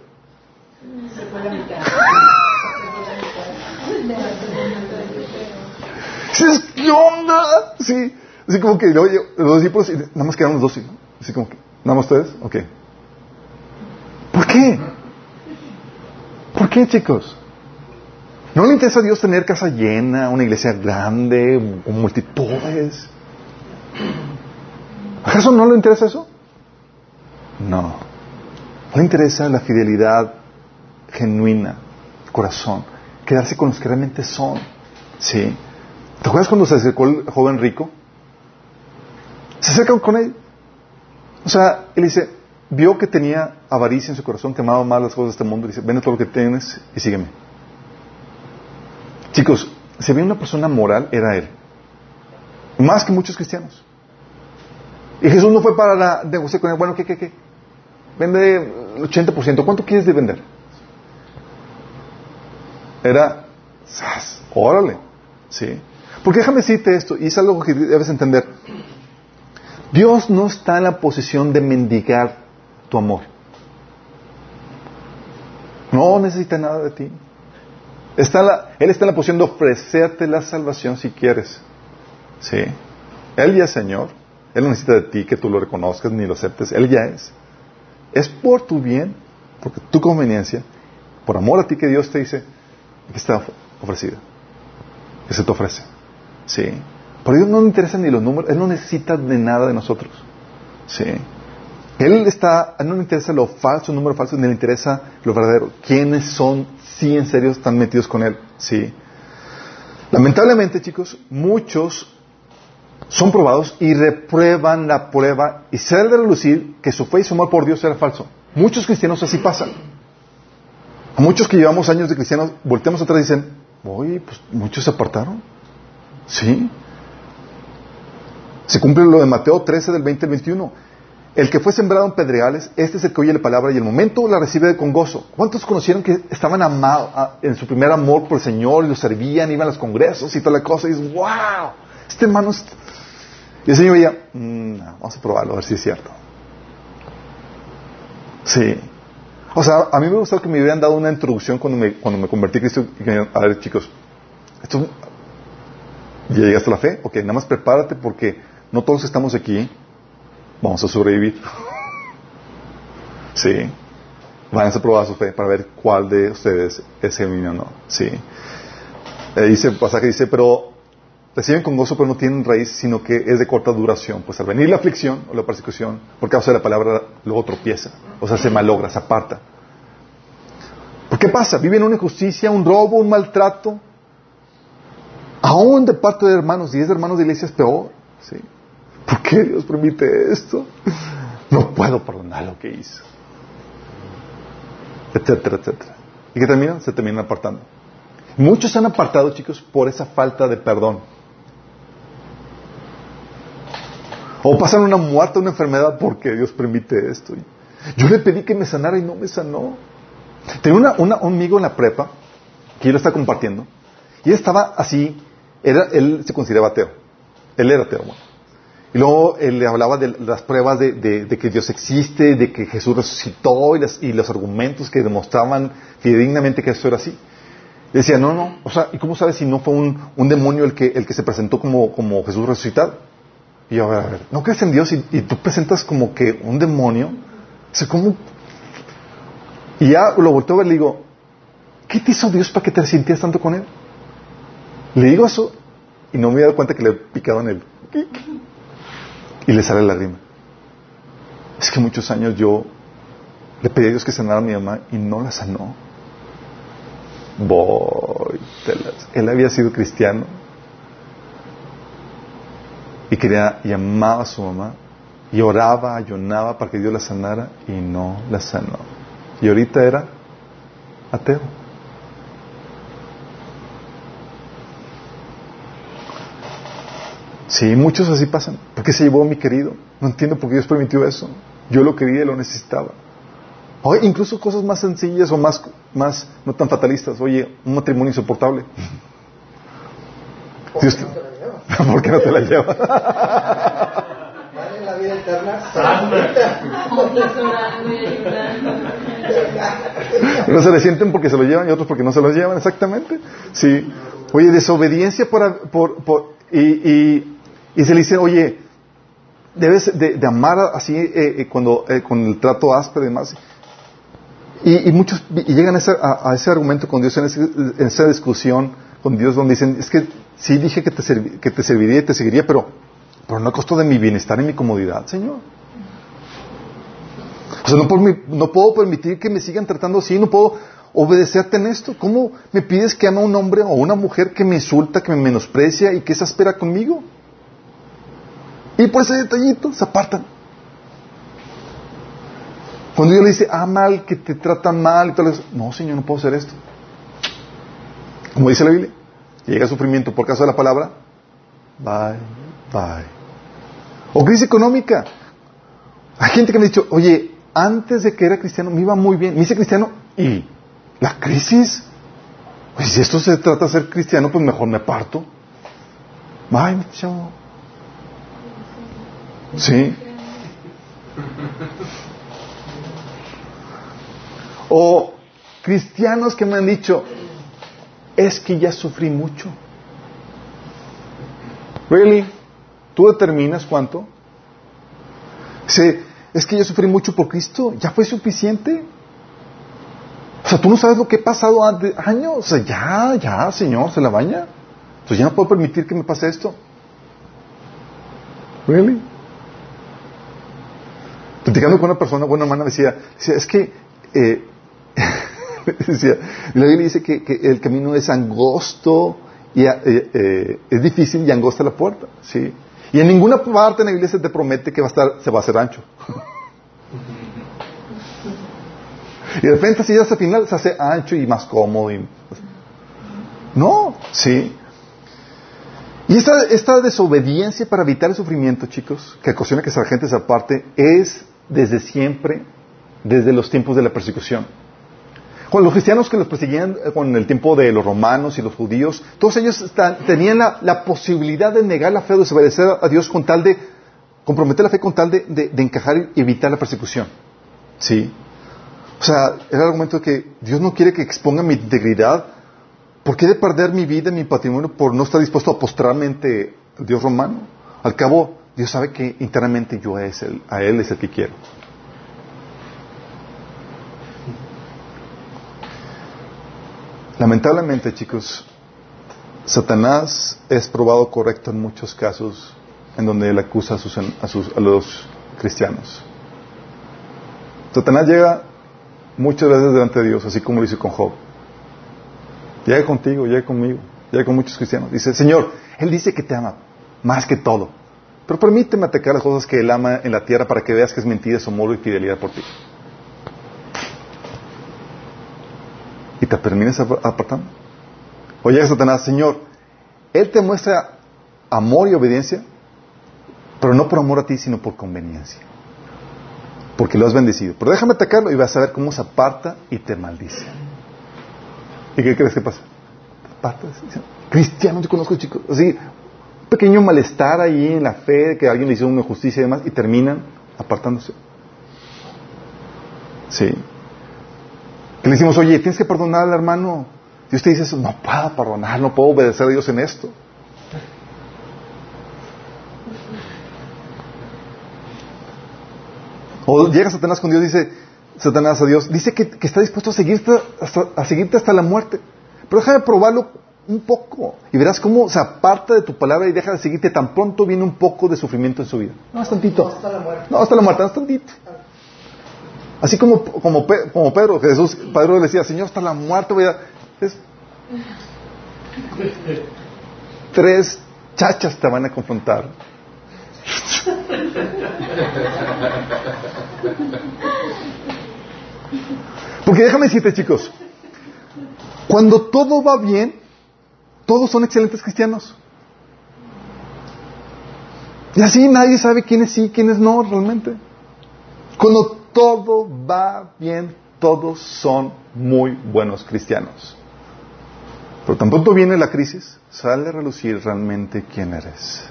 ¿Qué onda? Sí. Así como que los discípulos, nada más quedaron los dos, así como que, nada más ustedes, ok. ¿Por qué? ¿Por qué, chicos? ¿No le interesa a Dios tener casa llena, una iglesia grande, con multitudes? ¿Acaso no le interesa eso? No. No le interesa la fidelidad genuina, corazón, quedarse con los que realmente son. ¿Sí? ¿Te acuerdas cuando se acercó el joven rico? Se acercan con él. O sea, él dice, vio que tenía avaricia en su corazón, que amaba más las cosas de este mundo, dice, ven todo lo que tienes y sígueme. Chicos, si había una persona moral, era él. Más que muchos cristianos. Y Jesús no fue para negociar con él, bueno, ¿qué, qué, qué? Vende el 80%, ¿cuánto quieres de vender? Era, órale, ¿sí? Porque déjame decirte esto, y es algo que debes entender. Dios no está en la posición de mendigar tu amor. No necesita nada de ti. Está él está en la posición de ofrecerte la salvación si quieres. ¿Sí? Él ya es Señor. Él no necesita de ti que tú lo reconozcas ni lo aceptes. Él ya es. Es por tu bien, por tu conveniencia, por amor a ti que Dios te dice que está ofrecido. Que se te ofrece. ¿Sí? Por Dios no le interesan ni los números. Él no necesita de nada de nosotros. ¿Sí? Él está, a él no le interesa lo falso, el número falso, ni le interesa lo verdadero. ¿Quiénes son, sí, en serio, están metidos con él? Sí. Lamentablemente, chicos, muchos son probados y reprueban la prueba y se debe relucir que su fe y su amor por Dios era falso. Muchos cristianos así pasan. Muchos que llevamos años de cristianos, volteamos atrás y dicen, oye, pues muchos se apartaron. Sí. Se cumple lo de Mateo 13 del 20 al 21. El que fue sembrado en pedregales, este es el que oye la palabra y el momento la recibe con gozo. ¿Cuántos conocieron que estaban amados en su primer amor por el Señor y lo servían, iban a los congresos y toda la cosa? Y dices, wow, este hermano... Y el Señor veía, mm, vamos a probarlo, a ver si es cierto. Sí. O sea, a mí me gustó que me hubieran dado una introducción cuando me, cuando me convertí a Cristo. A ver, chicos, esto, ¿ya llegaste a la fe? Ok, nada más prepárate porque no todos estamos aquí vamos a sobrevivir. sí. Van a probar su fe para ver cuál de ustedes es genuino o no. Sí. Eh, dice, el pasaje dice, pero reciben con gozo, pero no tienen raíz, sino que es de corta duración. Pues al venir la aflicción o la persecución, por causa de la palabra, luego tropieza. O sea, se malogra, se aparta. ¿Por qué pasa? Viven una injusticia, un robo, un maltrato. Aún de parte de hermanos, y es de hermanos de iglesia es peor. ¿sí? ¿Por qué Dios permite esto? No puedo perdonar lo que hizo. Etcétera, etcétera. ¿Y qué terminan? Se terminan apartando. Muchos se han apartado, chicos, por esa falta de perdón. O pasan una muerte, una enfermedad porque Dios permite esto. Yo le pedí que me sanara y no me sanó. Tenía un amigo en la prepa que él lo está compartiendo y él estaba así, él se consideraba ateo. Él era ateo. Y luego él le hablaba de las pruebas de, que Dios existe, de que Jesús resucitó y, los argumentos que demostraban fidedignamente que eso era así. Y decía, no, no, o sea, ¿y cómo sabes si no fue un, demonio el que, el que se presentó como, como Jesús resucitado? Y yo, a ver, a ver, ¿no crees en Dios y, tú presentas como que un demonio? Y ya lo volteo a ver y le digo, ¿qué te hizo Dios para que te sintieras tanto con Él? Le digo eso y no me he dado cuenta que le en él. Y le sale la lágrima. Es que muchos años yo le pedí a Dios que sanara a mi mamá y no la sanó. Voy. Él había sido cristiano y quería y amaba a su mamá y oraba, ayunaba para que Dios la sanara y no la sanó. Y ahorita era ateo. Sí, muchos así pasan. ¿Por qué se llevó a mi querido? No entiendo por qué Dios permitió eso. Yo lo quería y lo necesitaba. incluso cosas más sencillas o más, más no tan fatalistas. Oye, un matrimonio insoportable. ¿Por qué no te la lleva? ¿Por qué no te la lleva? la vida eterna se le sienten porque se lo llevan y otros porque no se lo llevan, exactamente. Sí. Oye, desobediencia por, por, por y, y y se le dice, oye, debes de, amar así eh, eh, cuando eh, con el trato áspero y demás. Y, muchos llegan a, ese argumento con Dios, en, esa discusión con Dios, donde dicen, es que sí dije que te, que te serviría y te seguiría, pero, pero no a costo de mi bienestar y mi comodidad, Señor. O sea, no, no puedo permitir que me sigan tratando así, no puedo obedecerte en esto. ¿Cómo me pides que ame a un hombre o a una mujer que me insulta, que me menosprecia y que se espera conmigo? Y por ese detallito se apartan. Cuando Dios le dice, ah, mal, que te tratan mal y todo eso, no, Señor, no puedo hacer esto. Como dice la Biblia, llega sufrimiento por causa de la palabra, bye, bye. O crisis económica. Hay gente que me ha dicho, oye, antes de que era cristiano me iba muy bien, me hice cristiano y la crisis, pues si esto se trata de ser cristiano, pues mejor me parto. Bye, chavo. Sí. O cristianos que me han dicho, es que ya sufrí mucho. ¿Really? ¿Tú determinas cuánto? Sí, es que ya sufrí mucho por Cristo, ¿ya fue suficiente? O sea, tú no sabes lo que he pasado años. O sea, ya, ya, Señor, se la baña. Entonces ya no puedo permitir que me pase esto. ¿Really? Platicando con una persona, buena hermana, decía, decía es que, eh, decía, la Biblia dice que, el camino es angosto y eh, eh, es difícil y angosta la puerta, ¿sí? Y en ninguna parte en la iglesia te promete que va a estar, se va a hacer ancho. y de repente, si hasta el final se hace ancho y más cómodo. Y, no, sí. Y esta, esta, desobediencia para evitar el sufrimiento, chicos, que ocasiona que esa gente se aparte, es desde siempre, desde los tiempos de la persecución. Con los cristianos que los perseguían eh, con el tiempo de los romanos y los judíos, todos ellos tenían la, posibilidad de negar la fe, de desobedecer a Dios con tal de comprometer la fe con tal de, encajar y evitar la persecución. ¿Sí? O sea, el argumento de que Dios no quiere que exponga mi integridad. ¿Por qué de perder mi vida, mi patrimonio, por no estar dispuesto a postrarme ante Dios romano? Al cabo, Dios sabe que internamente yo es el, a Él es el que quiero. Lamentablemente, chicos, Satanás es probado correcto en muchos casos en donde él acusa a, sus, a, sus, a los cristianos. Satanás llega muchas veces delante de Dios, así como lo hizo con Job. Llega contigo, llega conmigo, llega con muchos cristianos. Dice, Señor, Él dice que te ama más que todo. Pero permíteme atacar las cosas que Él ama en la tierra para que veas que es mentira su amor y fidelidad por ti. Y te terminas apartando. Oye, Satanás, Señor, Él te muestra amor y obediencia, pero no por amor a ti, sino por conveniencia. Porque lo has bendecido. Pero déjame atacarlo y vas a ver cómo se aparta y te maldice. ¿Y qué crees que pasa? Cristiano, yo conozco chicos. Así, pequeño malestar ahí en la fe, que alguien le hizo una justicia y demás, y terminan apartándose. Sí. Que le decimos, oye, tienes que perdonar al hermano. Y usted dice, no puedo perdonar, no puedo obedecer a Dios en esto. O llega Satanás con Dios y dice, Satanás a Dios, dice que, está dispuesto a seguirte hasta, a seguirte hasta la muerte. Pero déjame probarlo un poco y verás cómo se aparta de tu palabra y deja de seguirte tan pronto viene un poco de sufrimiento en su vida. No, tantito. No, hasta la muerte. No, hasta la muerte, hasta tantito. Así como, como, como Pedro, Jesús, Pedro le decía, Señor, hasta la muerte voy a... Tres chachas te van a confrontar. Porque déjame decirte, chicos, cuando todo va bien, todos son excelentes cristianos. Y así nadie sabe quiénes sí, quiénes no realmente. Cuando todo va bien, todos son muy buenos cristianos. Pero tan pronto viene la crisis, sale a relucir realmente quién eres.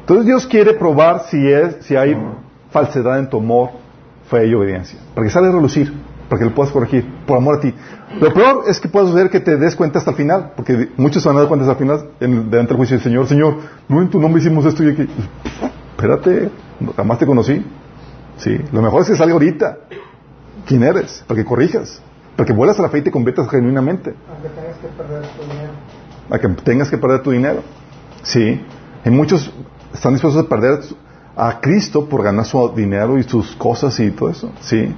Entonces Dios quiere probar si, es, si hay falsedad en tu amor, fe y obediencia. Para que sale a relucir, para que lo puedas corregir, por amor a ti. Lo peor es que puedas ver que te des cuenta hasta el final, porque muchos se van a dar cuenta hasta el final, en, delante del juicio del Señor, Señor, no en tu nombre hicimos esto y aquí. Espérate, jamás te conocí. Sí, lo mejor es que salga ahorita. ¿Quién eres? Para que corrijas, para que vuelas a la fe y te conviertas genuinamente. Aunque tengas que perder tu dinero. A que tengas que perder tu dinero. Sí. Hay muchos están dispuestos a perder a Cristo por ganar su dinero y sus cosas y todo eso. ¿sí?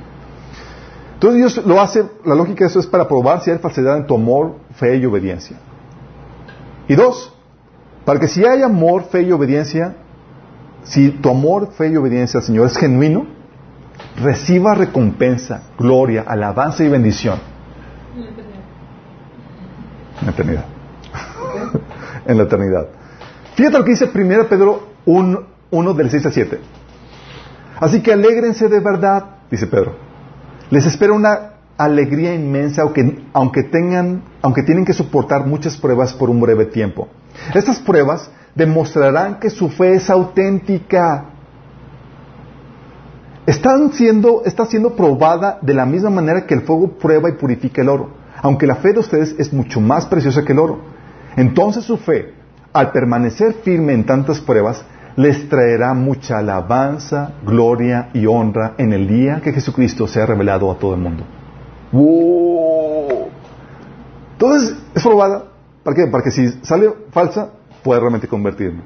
Entonces Dios lo hace, la lógica de eso es para probar si hay falsedad en tu amor, fe y obediencia. Y dos, para que si hay amor, fe y obediencia, si tu amor, fe y obediencia al Señor es genuino, reciba recompensa, gloria, alabanza y bendición. En la eternidad. en la eternidad. Fíjate lo que dice 1 Pedro 1, del 6 al 7. Así que alégrense de verdad, dice Pedro. Les espera una alegría inmensa aunque, tengan, aunque tienen que soportar muchas pruebas por un breve tiempo. Estas pruebas demostrarán que su fe es auténtica. Están siendo, está siendo probada de la misma manera que el fuego prueba y purifica el oro. Aunque la fe de ustedes es mucho más preciosa que el oro. Entonces su fe, al permanecer firme en tantas pruebas, les traerá mucha alabanza, gloria y honra en el día que Jesucristo sea revelado a todo el mundo. Entonces, es probada. ¿Para qué? Para que si sale falsa, pueda realmente convertirme.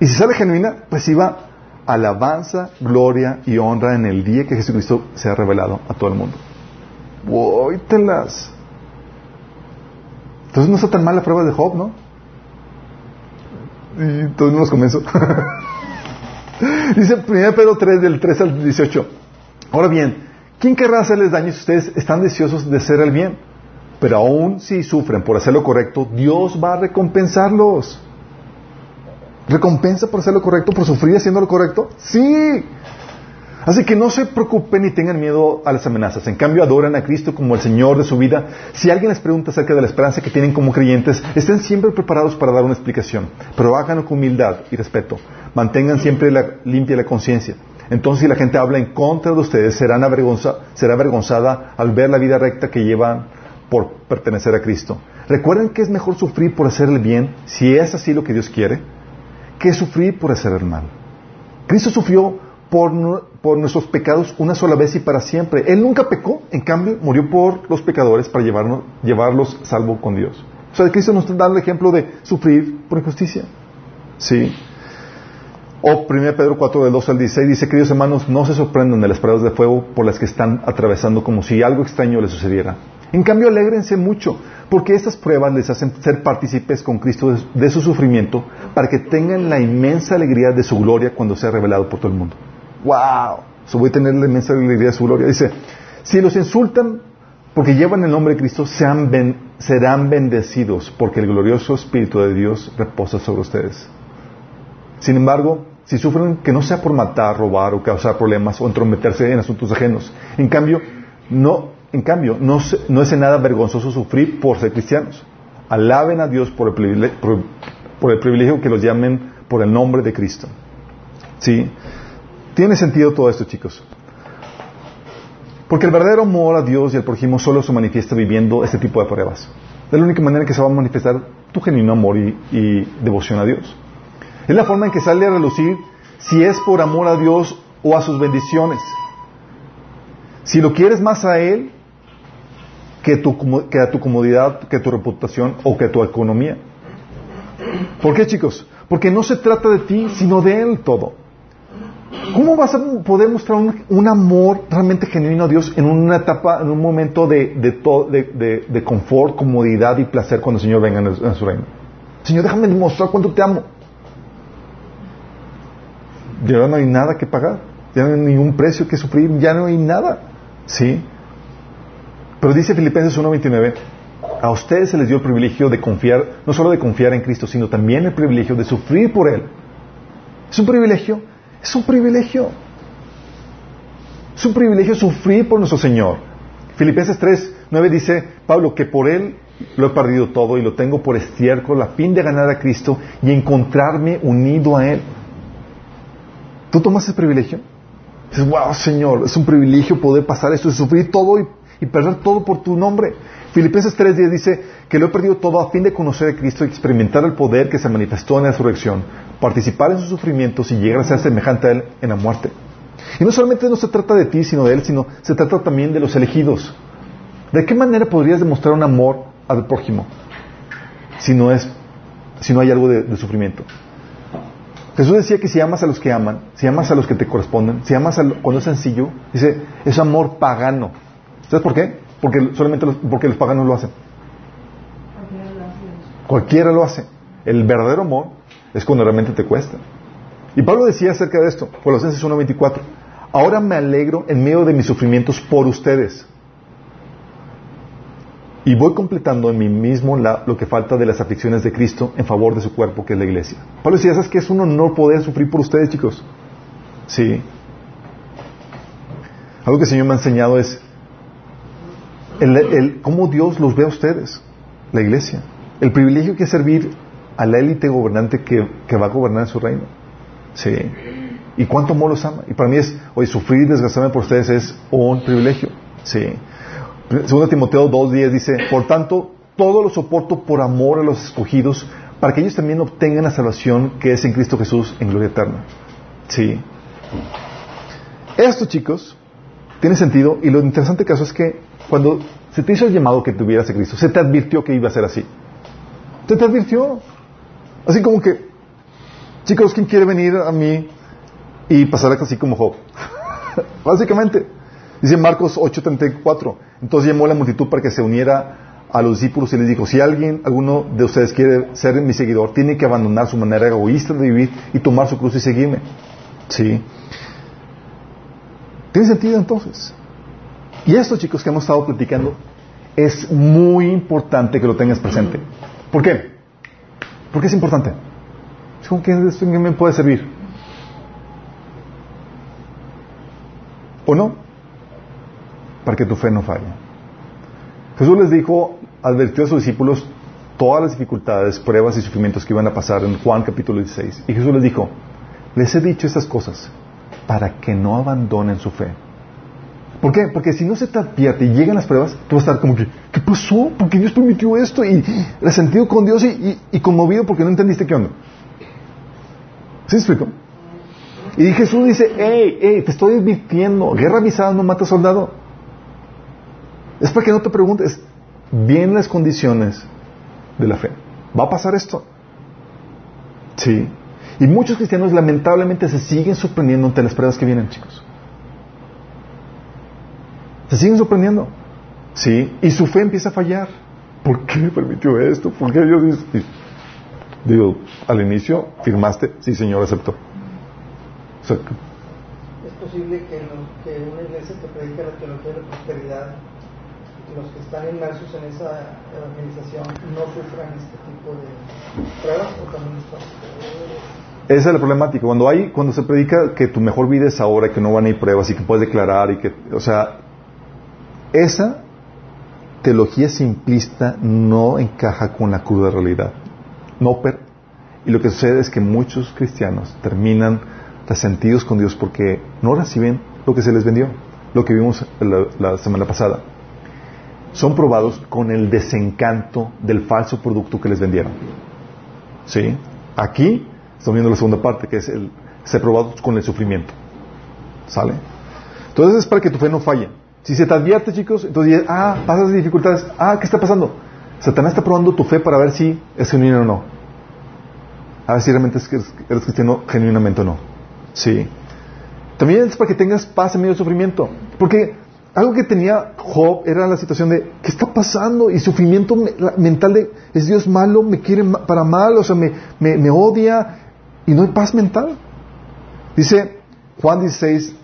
Y si sale genuina, pues iba alabanza, gloria y honra en el día que Jesucristo sea revelado a todo el mundo. Entonces no está tan mal la prueba de Job, ¿no? Y todos nos comenzó. Dice 1 Pedro 3 del 3 al 18. Ahora bien, ¿quién querrá hacerles daño si ustedes están deseosos de hacer el bien? Pero aún si sufren por hacer lo correcto, Dios va a recompensarlos. ¿Recompensa por hacer lo correcto, por sufrir haciendo lo correcto? Sí. Así que no se preocupen ni tengan miedo a las amenazas. En cambio, adoran a Cristo como el Señor de su vida. Si alguien les pregunta acerca de la esperanza que tienen como creyentes, estén siempre preparados para dar una explicación. Pero háganlo con humildad y respeto. Mantengan siempre la, limpia la conciencia. Entonces, si la gente habla en contra de ustedes, será avergonzada al ver la vida recta que llevan por pertenecer a Cristo. Recuerden que es mejor sufrir por hacer el bien, si es así lo que Dios quiere, que sufrir por hacer el mal. Cristo sufrió por, nuestros pecados una sola vez y para siempre. Él nunca pecó, en cambio murió por los pecadores para llevarnos, llevarlos salvo con Dios. O sea, Cristo nos está dando el ejemplo de sufrir por injusticia. Sí. O 1 Pedro 4, del 2 al 16 dice, queridos hermanos, no se sorprendan de las pruebas de fuego por las que están atravesando como si algo extraño les sucediera. En cambio, alégrense mucho, porque estas pruebas les hacen ser partícipes con Cristo de su sufrimiento para que tengan la inmensa alegría de su gloria cuando sea revelado por todo el mundo. ¡Wow! So voy a tener la inmensa alegría de su gloria. Dice, si los insultan porque llevan el nombre de Cristo, sean serán bendecidos, porque el glorioso Espíritu de Dios reposa sobre ustedes. Sin embargo, si sufren, que no sea por matar, robar o causar problemas o entrometerse en asuntos ajenos. En cambio, no, en cambio, no, no es en nada vergonzoso sufrir por ser cristianos. Alaben a Dios por el, privilegio, por el privilegio que los llamen por el nombre de Cristo. ¿Sí? Tiene sentido todo esto, chicos. Porque el verdadero amor a Dios y al prójimo solo se manifiesta viviendo este tipo de pruebas. Es la única manera que se va a manifestar tu genuino amor y, devoción a Dios. Es la forma en que sale a relucir si es por amor a Dios o a sus bendiciones. Si lo quieres más a Él que, que a tu comodidad, que a tu reputación o que a tu economía. ¿Por qué, chicos? Porque no se trata de ti, sino de Él todo. ¿Cómo vas a poder mostrar un, amor realmente genuino a Dios en una etapa, en un momento de, de, confort, comodidad y placer cuando el Señor venga en, su reino? Señor, déjame demostrar cuánto te amo. Ya no hay nada que pagar, ya no hay ningún precio que sufrir, ya no hay nada. ¿Sí? Pero dice Filipenses 1.29, a ustedes se les dio el privilegio de confiar, no solo de confiar en Cristo, sino también el privilegio de sufrir por Él. Es un privilegio es un privilegio. Es un privilegio sufrir por nuestro Señor. Filipenses 3, 9 dice Pablo que por Él lo he perdido todo y lo tengo por estiércol a fin de ganar a Cristo y encontrarme unido a Él. ¿Tú tomas ese privilegio? Dices, wow, Señor, es un privilegio poder pasar esto, sufrir todo y, y perder todo por tu nombre. Filipenses 3.10 dice que lo he perdido todo a fin de conocer a Cristo y experimentar el poder que se manifestó en la resurrección, participar en sus sufrimientos y llegar a ser semejante a Él en la muerte. Y no solamente no se trata de ti, sino de Él, sino se trata también de los elegidos. ¿De qué manera podrías demostrar un amor al prójimo si no, es, si no hay algo de, sufrimiento? Jesús decía que si amas a los que aman, si amas a los que te corresponden, si amas a cuando es sencillo, dice, es amor pagano. ¿Sabes por qué? Porque solamente los, porque los paganos lo hacen. Cualquiera lo hace. El verdadero amor es cuando realmente te cuesta. Y Pablo decía acerca de esto, Colosenses 1.24, ahora me alegro en medio de mis sufrimientos por ustedes. Y voy completando en mí mismo lo que falta de las aflicciones de Cristo en favor de su cuerpo, que es la iglesia. Pablo decía, ¿sabes que es un honor poder sufrir por ustedes, chicos? Sí. Algo que el Señor me ha enseñado es el, cómo Dios los ve a ustedes, la iglesia. El privilegio que es servir a la élite gobernante que, va a gobernar su reino. Sí. Y cuánto amor los ama. Y para mí es, hoy sufrir y desgastarme por ustedes es un privilegio. Sí. Segundo Timoteo 2.10 dice, por tanto, todo lo soporto por amor a los escogidos, para que ellos también obtengan la salvación que es en Cristo Jesús en gloria eterna. Sí. Esto, chicos, tiene sentido y lo interesante caso es que cuando se te hizo el llamado que tuvieras a Cristo, se te advirtió que iba a ser así. Se te advirtió. Así como que, chicos, ¿quién quiere venir a mí y pasar así como Job? Básicamente. Dice Marcos 8:34. Entonces llamó a la multitud para que se uniera a los discípulos y les dijo, si alguien, alguno de ustedes quiere ser mi seguidor, tiene que abandonar su manera egoísta de vivir y tomar su cruz y seguirme. ¿Sí? ¿Tiene sentido entonces? Y esto, chicos, que hemos estado platicando, es muy importante que lo tengas presente. ¿Por qué? Porque es importante. ¿Con qué me puede servir? ¿O no? Para que tu fe no falle. Jesús les dijo, advirtió a sus discípulos todas las dificultades, pruebas y sufrimientos que iban a pasar en Juan capítulo 16. Y Jesús les dijo, les he dicho estas cosas para que no abandonen su fe. ¿Por qué? Porque si no se te advierte y llegan las pruebas, tú vas a estar como que, ¿qué pasó? ¿Por qué Dios permitió esto? Y resentido con Dios y, conmovido porque no entendiste qué onda. ¿Sí explico? Y Jesús dice, hey, hey, te estoy advirtiendo, guerra avisada no mata soldado. Es para que no te preguntes, bien las condiciones de la fe. ¿Va a pasar esto? Sí. Y muchos cristianos lamentablemente se siguen sorprendiendo ante las pruebas que vienen, chicos. Se siguen sorprendiendo. Sí, y su fe empieza a fallar. ¿Por qué permitió esto? ¿Por qué Dios dice? Digo, al inicio firmaste, sí, Señor, aceptó. es posible que, una iglesia te predique la teología de la prosperidad, que los están inmersos en esa evangelización no sufran este tipo de pruebas o también esa es la problemática. Cuando hay, cuando se predica que tu mejor vida es ahora, que no van a ir pruebas y que puedes declarar y que, o sea, esa teología simplista no encaja con la cruda realidad. No, pero, y lo que sucede es que muchos cristianos terminan resentidos con Dios porque no reciben lo que se les vendió, lo que vimos la, la semana pasada. Son probados con el desencanto del falso producto que les vendieron. ¿Sí? Aquí Estamos viendo la segunda parte, que es el ser probado con el sufrimiento. ¿Sale? Entonces es para que tu fe no falle. Si se te advierte, chicos, entonces, ah, pasas de dificultades. Ah, ¿qué está pasando? Satanás está probando tu fe para ver si es genuino o no. A ver si realmente eres cristiano genuinamente o no. Sí. También es para que tengas paz en medio del sufrimiento. Porque algo que tenía Job era la situación de, ¿qué está pasando? Y sufrimiento mental de, ¿es Dios malo? ¿Me quiere para mal? O sea, me odia? y no hay paz mental. Dice Juan 16,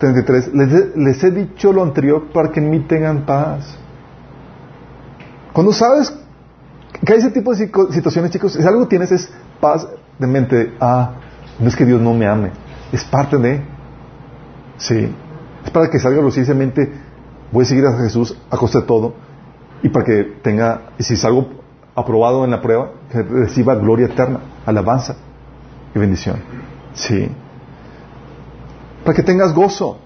33, les, he dicho lo anterior para que en mí tengan paz. Cuando sabes que hay ese tipo de situaciones, chicos, si algo tienes es paz de mente. Ah, no es que Dios no me ame, es parte de. Sí, es para que salga lucidamente, voy a seguir a Jesús a costa de todo y para que tenga, si salgo aprobado en la prueba, reciba gloria eterna, alabanza y bendición. Sí. Para que tengas gozo.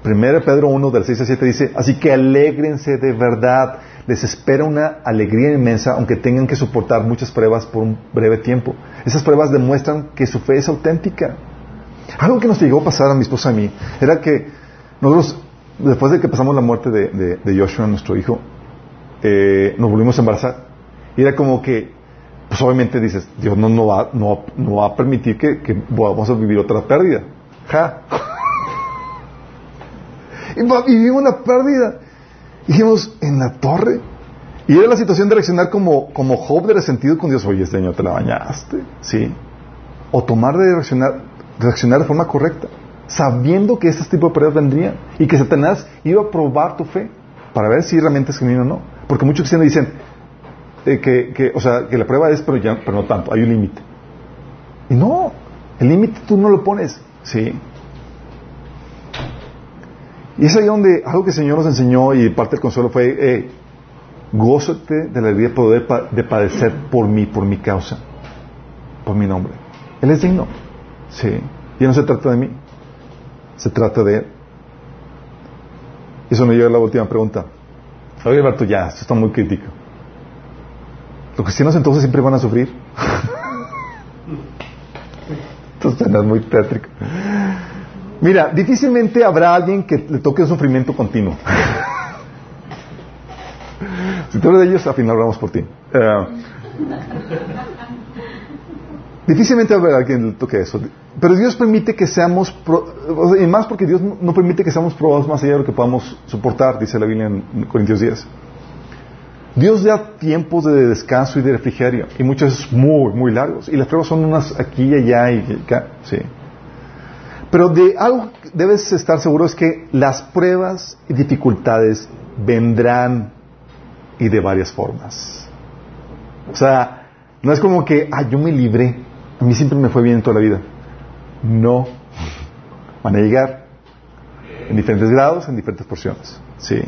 Primero Pedro 1 del 6 a 7 dice, así que alégrense de verdad. Les espera una alegría inmensa aunque tengan que soportar muchas pruebas por un breve tiempo. Esas pruebas demuestran que su fe es auténtica. Algo que nos llegó a pasar a mi esposa y a mí era que nosotros, después de que pasamos la muerte de, Joshua, nuestro hijo, eh, nos volvimos a embarazar. Y era como que pues obviamente dices, Dios no va a permitir que, que vamos a vivir otra pérdida. Ja. y vivimos una pérdida. dijimos, en la torre. Y era la situación de reaccionar como, como Job de resentido con Dios. Oye, este año te la bañaste. Sí. O tomar de reaccionar, reaccionar de forma correcta. Sabiendo que ese tipo de pruebas vendrían. Y que Satanás iba a probar tu fe. Para ver si realmente es genuino o no. Porque muchos cristianos dicen, eh, que, o sea, que la prueba es, pero, ya, pero no tanto, hay un límite. Y no, el límite tú no lo pones, ¿sí? Y es ahí donde algo que el Señor nos enseñó y parte del consuelo fue, eh, gózate de la alegría de poder de padecer por mí, por mi causa, por mi nombre. Él es digno, sí. Y no se trata de mí, se trata de Él. Eso me lleva a la última pregunta. Oye, Alberto, ya, esto está muy crítico. ¿Los cristianos entonces siempre van a sufrir? Esto es muy tétrico. Mira, difícilmente habrá alguien que le toque un sufrimiento continuo. si tú eres de ellos, al final hablamos por ti. Eh, difícilmente habrá alguien que le toque eso. Pero Dios permite que seamos, y más porque Dios no permite que seamos probados más allá de lo que podamos soportar, dice la Biblia en Corintios 10. Dios da tiempos de descanso y de refrigerio, y muchos muy, muy largos. Y las pruebas son unas aquí y allá y acá, sí. Pero de algo debes estar seguro es que las pruebas y dificultades vendrán y de varias formas. O sea, no es como que, ah, yo me libré, a mí siempre me fue bien en toda la vida. No, van a llegar en diferentes grados, en diferentes porciones. Sí.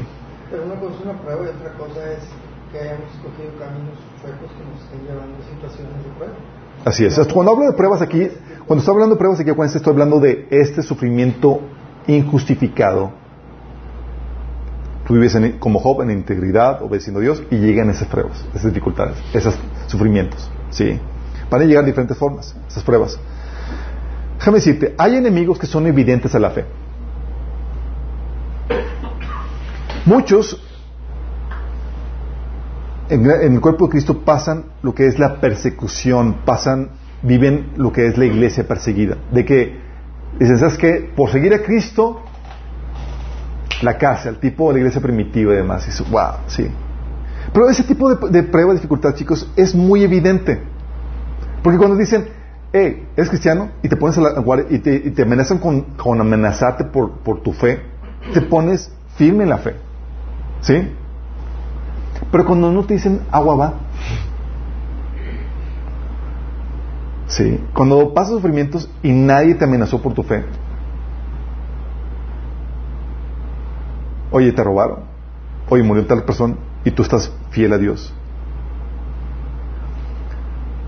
Pero una cosa es una prueba y otra cosa es que hayamos escogido caminos chuecos que nos estén llevando a situaciones de prueba. Así es. Cuando hablo de pruebas aquí, cuando estoy hablando de pruebas aquí, estoy hablando de este sufrimiento injustificado. Tú vives como Job en integridad, obedeciendo a Dios, y llegan esas pruebas, esas dificultades, esos sufrimientos. ¿sí? Van a llegar de diferentes formas, esas pruebas. Déjame decirte, hay enemigos que son evidentes a la fe. Muchos en, el cuerpo de Cristo pasan lo que es la persecución, pasan, viven lo que es la iglesia perseguida. De que, dicen, ¿sabes qué? Por seguir a Cristo, la casa, el tipo de la iglesia primitiva y demás. Y wow, sí. Pero ese tipo de, prueba de dificultad, chicos, es muy evidente. Porque cuando dicen, hey, eres cristiano y te pones a la guardia y te, amenazan con, con amenazarte por, por tu fe, te pones firme en la fe. ¿Sí? Pero cuando no te dicen agua va. Sí. Cuando pasas sufrimientos y nadie te amenazó por tu fe. Oye, te robaron. Oye, murió tal persona y tú estás fiel a Dios.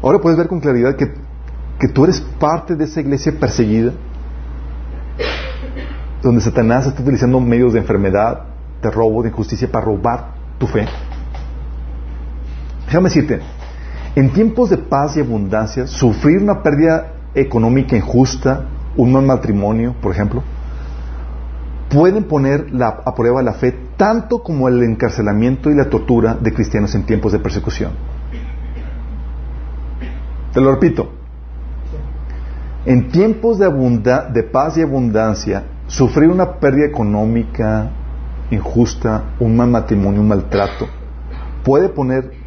Ahora puedes ver con claridad que, que tú eres parte de esa iglesia perseguida, donde Satanás está utilizando medios de enfermedad, de robo, de injusticia para robar tu fe. Déjame decirte, en tiempos de paz y abundancia, sufrir una pérdida económica injusta, un mal matrimonio, por ejemplo, pueden poner a prueba la fe tanto como el encarcelamiento y la tortura de cristianos en tiempos de persecución. Te lo repito. En tiempos de, de paz y abundancia, sufrir una pérdida económica injusta, un mal matrimonio, un maltrato, puede poner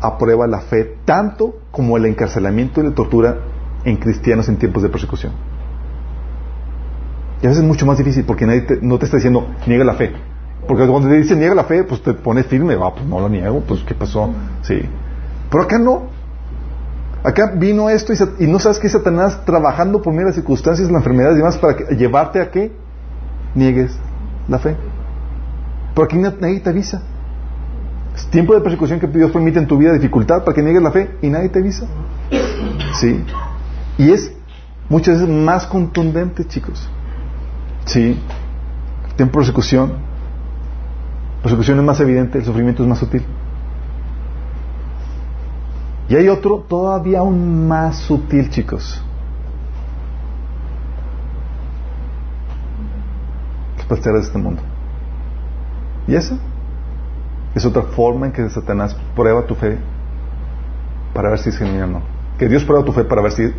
a prueba la fe tanto como el encarcelamiento y la tortura en cristianos en tiempos de persecución. Y a veces es mucho más difícil porque nadie no te está diciendo niega la fe. Porque cuando te dicen niega la fe, pues te pones firme, va, pues no lo niego, pues ¿qué pasó? Sí. Pero acá no. Acá vino esto y, no sabes que Satanás trabajando por de las circunstancias, la enfermedad y demás para llevarte a que niegues la fe. Pero aquí nadie te avisa. Tiempo de persecución que Dios permite en tu vida dificultad para que niegues la fe y nadie te avisa. Sí. Y es muchas veces más contundente, chicos. Sí. Tiempo de persecución. Persecución es más evidente, el sufrimiento es más sutil. Y hay otro todavía aún más sutil, chicos. Los placeres de este mundo. ¿Y eso? Es otra forma en que Satanás prueba tu fe para ver si es genuino o no. Que Dios prueba tu fe para ver si,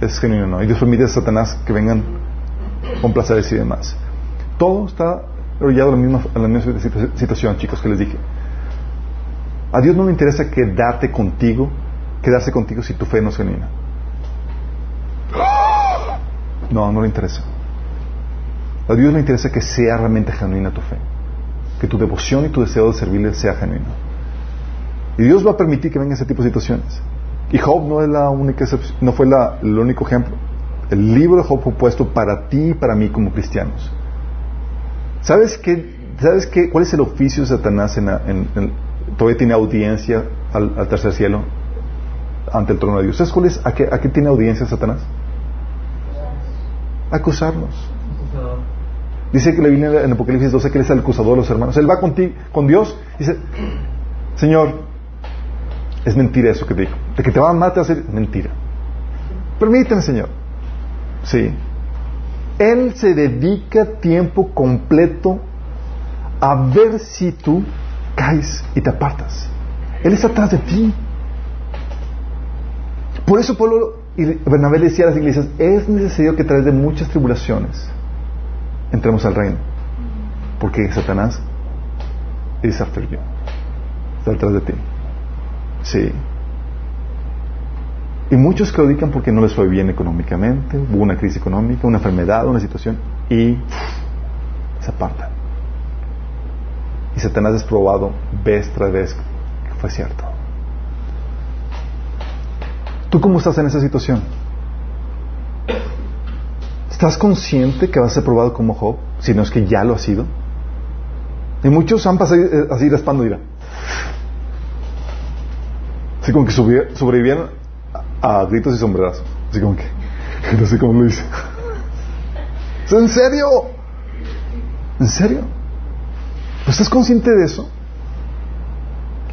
es genuino o no. Y Dios permite a Satanás que vengan con placeres y demás. Todo está orillado en la misma, la misma situación, chicos, que les dije. A Dios no le interesa quedarte contigo, quedarse contigo si tu fe no es genuina. No, no le interesa. A Dios le interesa que sea realmente genuina tu fe. Que tu devoción y tu deseo de servirle sea genuino. Y Dios va a permitir que vengan ese tipo de situaciones. Y Job no es la única no fue el único ejemplo. El libro de Job fue puesto para ti y para mí como cristianos. ¿Sabes qué? ¿Sabes qué? ¿Cuál es el oficio de Satanás en, todavía tiene audiencia al, tercer cielo ante el trono de Dios. ¿Sabes cuál es? ¿A qué, tiene audiencia Satanás? Acusarnos. Dice que le viene en Apocalipsis 12 que él es el acusador de los hermanos. Él va contigo, con Dios y dice, Señor, es mentira eso que te dijo. De que te va a matar, hacer mentira. Permíteme, Señor. Sí. Él se dedica tiempo completo a ver si tú caes y te apartas. Él está atrás de ti. Por eso Pablo y Bernabé le decía a las iglesias, es necesario que a través de muchas tribulaciones entremos al reino. Porque Satanás es after you. Está detrás de ti. Sí. Y muchos claudican porque no les fue bien económicamente, hubo una crisis económica, una enfermedad, una situación, y se apartan. Y Satanás es probado vez tras vez que fue cierto. ¿Tú cómo estás en esa situación? ¿Estás consciente que vas a ser probado como Job? Si no es que ya lo ha sido. Y muchos han pasado eh, así raspando, dirá. Así como que sobrevivieron a, gritos y sombrerazos. Así como que, no sé cómo lo dice. ¿En serio? ¿En serio? ¿Estás consciente de eso?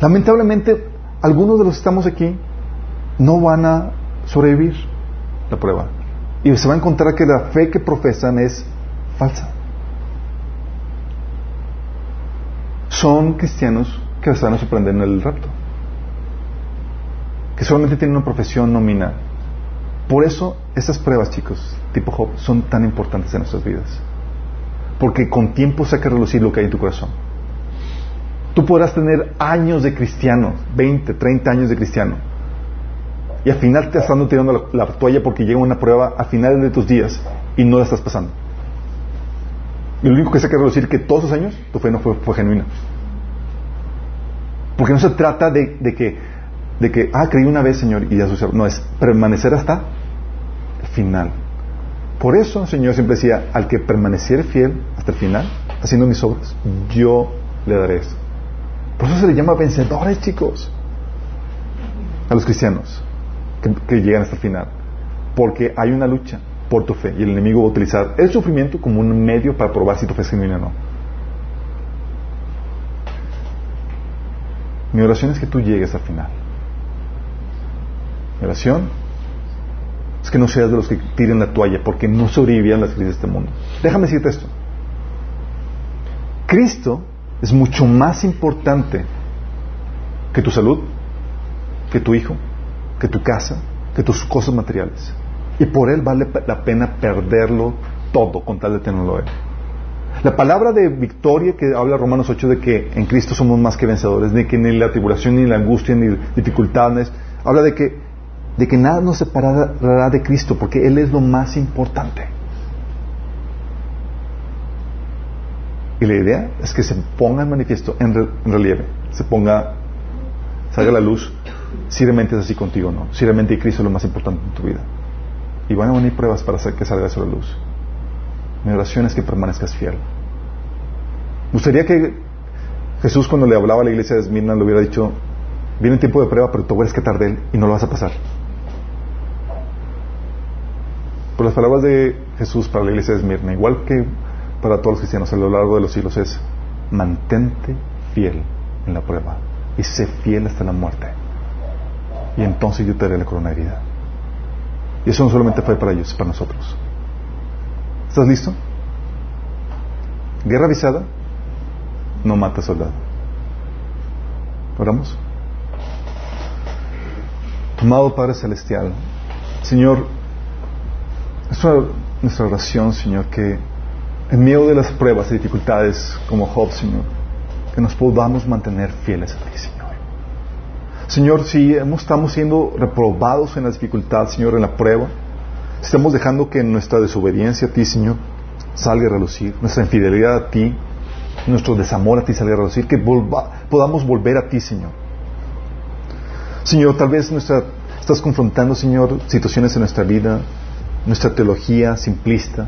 Lamentablemente, algunos de los que estamos aquí no van a sobrevivir la prueba. Y se va a encontrar que la fe que profesan es falsa. Son cristianos que se van a sorprender en el rapto. Que solamente tienen una profesión nominal. Por eso, estas pruebas, chicos, tipo Job, son tan importantes en nuestras vidas. Porque con tiempo saca a relucir lo que hay en tu corazón. Tú podrás tener años de cristiano, 20, 30 años de cristiano. Y al final te estás tirando la, toalla porque llega una prueba a finales de tus días y no la estás pasando. Y lo único que saca a relucir que todos esos años tu fe no fue, genuina. Porque no se trata de, que, de que, ah, creí una vez, Señor, y ya sucedió. No, es permanecer hasta el final. Por eso el Señor siempre decía, al que permaneciere fiel hasta el final, haciendo mis obras, yo le daré eso. Por eso se le llama vencedores, chicos, a los cristianos que, que llegan hasta el final. Porque hay una lucha por tu fe y el enemigo va a utilizar el sufrimiento como un medio para probar si tu fe es genuina o no. Mi oración es que tú llegues al final. Mi oración es que no seas de los que tiren la toalla porque no sobrevivían las crisis de este mundo. Déjame decirte esto. Cristo es mucho más importante que tu salud, que tu hijo, que tu casa, que tus cosas materiales. Y por Él vale la pena perderlo todo con tal de tenerlo Él. La palabra de victoria que habla Romanos 8 de que en Cristo somos más que vencedores, de que ni la tribulación, ni la angustia, ni dificultades, habla de que, de que nada nos separará de Cristo, porque Él es lo más importante. Y la idea es que se ponga en manifiesto, en, relieve, se ponga, salga la luz, si realmente es así contigo o no, si realmente Cristo es lo más importante en tu vida. Y van a venir pruebas para hacer que salga eso a la luz. Mi oración es que permanezcas fiel. Gustaría que Jesús cuando le hablaba a la iglesia de Esmirna le hubiera dicho, viene tiempo de prueba, pero tú que estar de él y no lo vas a pasar. Por las palabras de Jesús para la iglesia de Esmirna, igual que para todos los cristianos a lo largo de los siglos, es mantente fiel en la prueba y sé fiel hasta la muerte. Y entonces yo te daré la corona de vida. Y eso no solamente fue para ellos, es para nosotros. ¿Estás listo? Guerra avisada no mata soldado. ¿Oramos? Amado Padre Celestial, Señor, es nuestra oración, Señor, que en medio de las pruebas y dificultades como Job, Señor, que nos podamos mantener fieles a ti. Señor, si estamos siendo reprobados en la dificultad, Señor, en la prueba, Estamos dejando que nuestra desobediencia a ti, Señor, salga a relucir, nuestra infidelidad a ti, nuestro desamor a ti salga a relucir, que podamos volver a ti, Señor. Señor, tal vez nuestra, estás confrontando, Señor, situaciones en nuestra vida, nuestra teología simplista,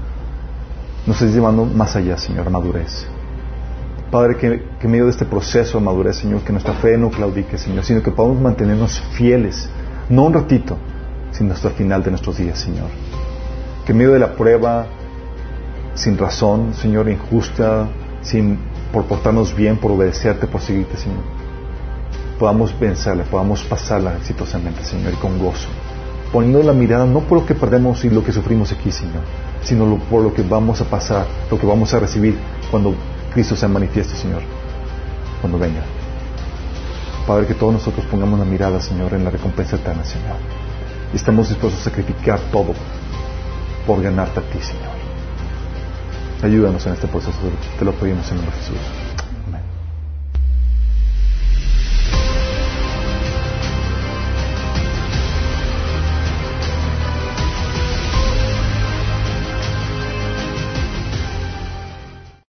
nos estás llevando más allá, Señor, a madurez. Padre, que, que en medio de este proceso de madurez, Señor, que nuestra fe no claudique, Señor, sino que podamos mantenernos fieles, no un ratito, sino hasta el final de nuestros días, Señor. Que en medio de la prueba, sin razón, Señor, injusta, sin por portarnos bien, por obedecerte, por seguirte, Señor, podamos vencerla, podamos pasarla exitosamente, Señor, y con gozo. Poniendo la mirada no por lo que perdemos y lo que sufrimos aquí, Señor, sino por lo que vamos a pasar, lo que vamos a recibir cuando Cristo se manifieste, Señor, cuando venga. Padre, que todos nosotros pongamos la mirada, Señor, en la recompensa eterna, Señor y estamos dispuestos a sacrificar todo por ganarte a ti, Señor. Ayúdanos en este proceso, te lo pedimos de Jesús.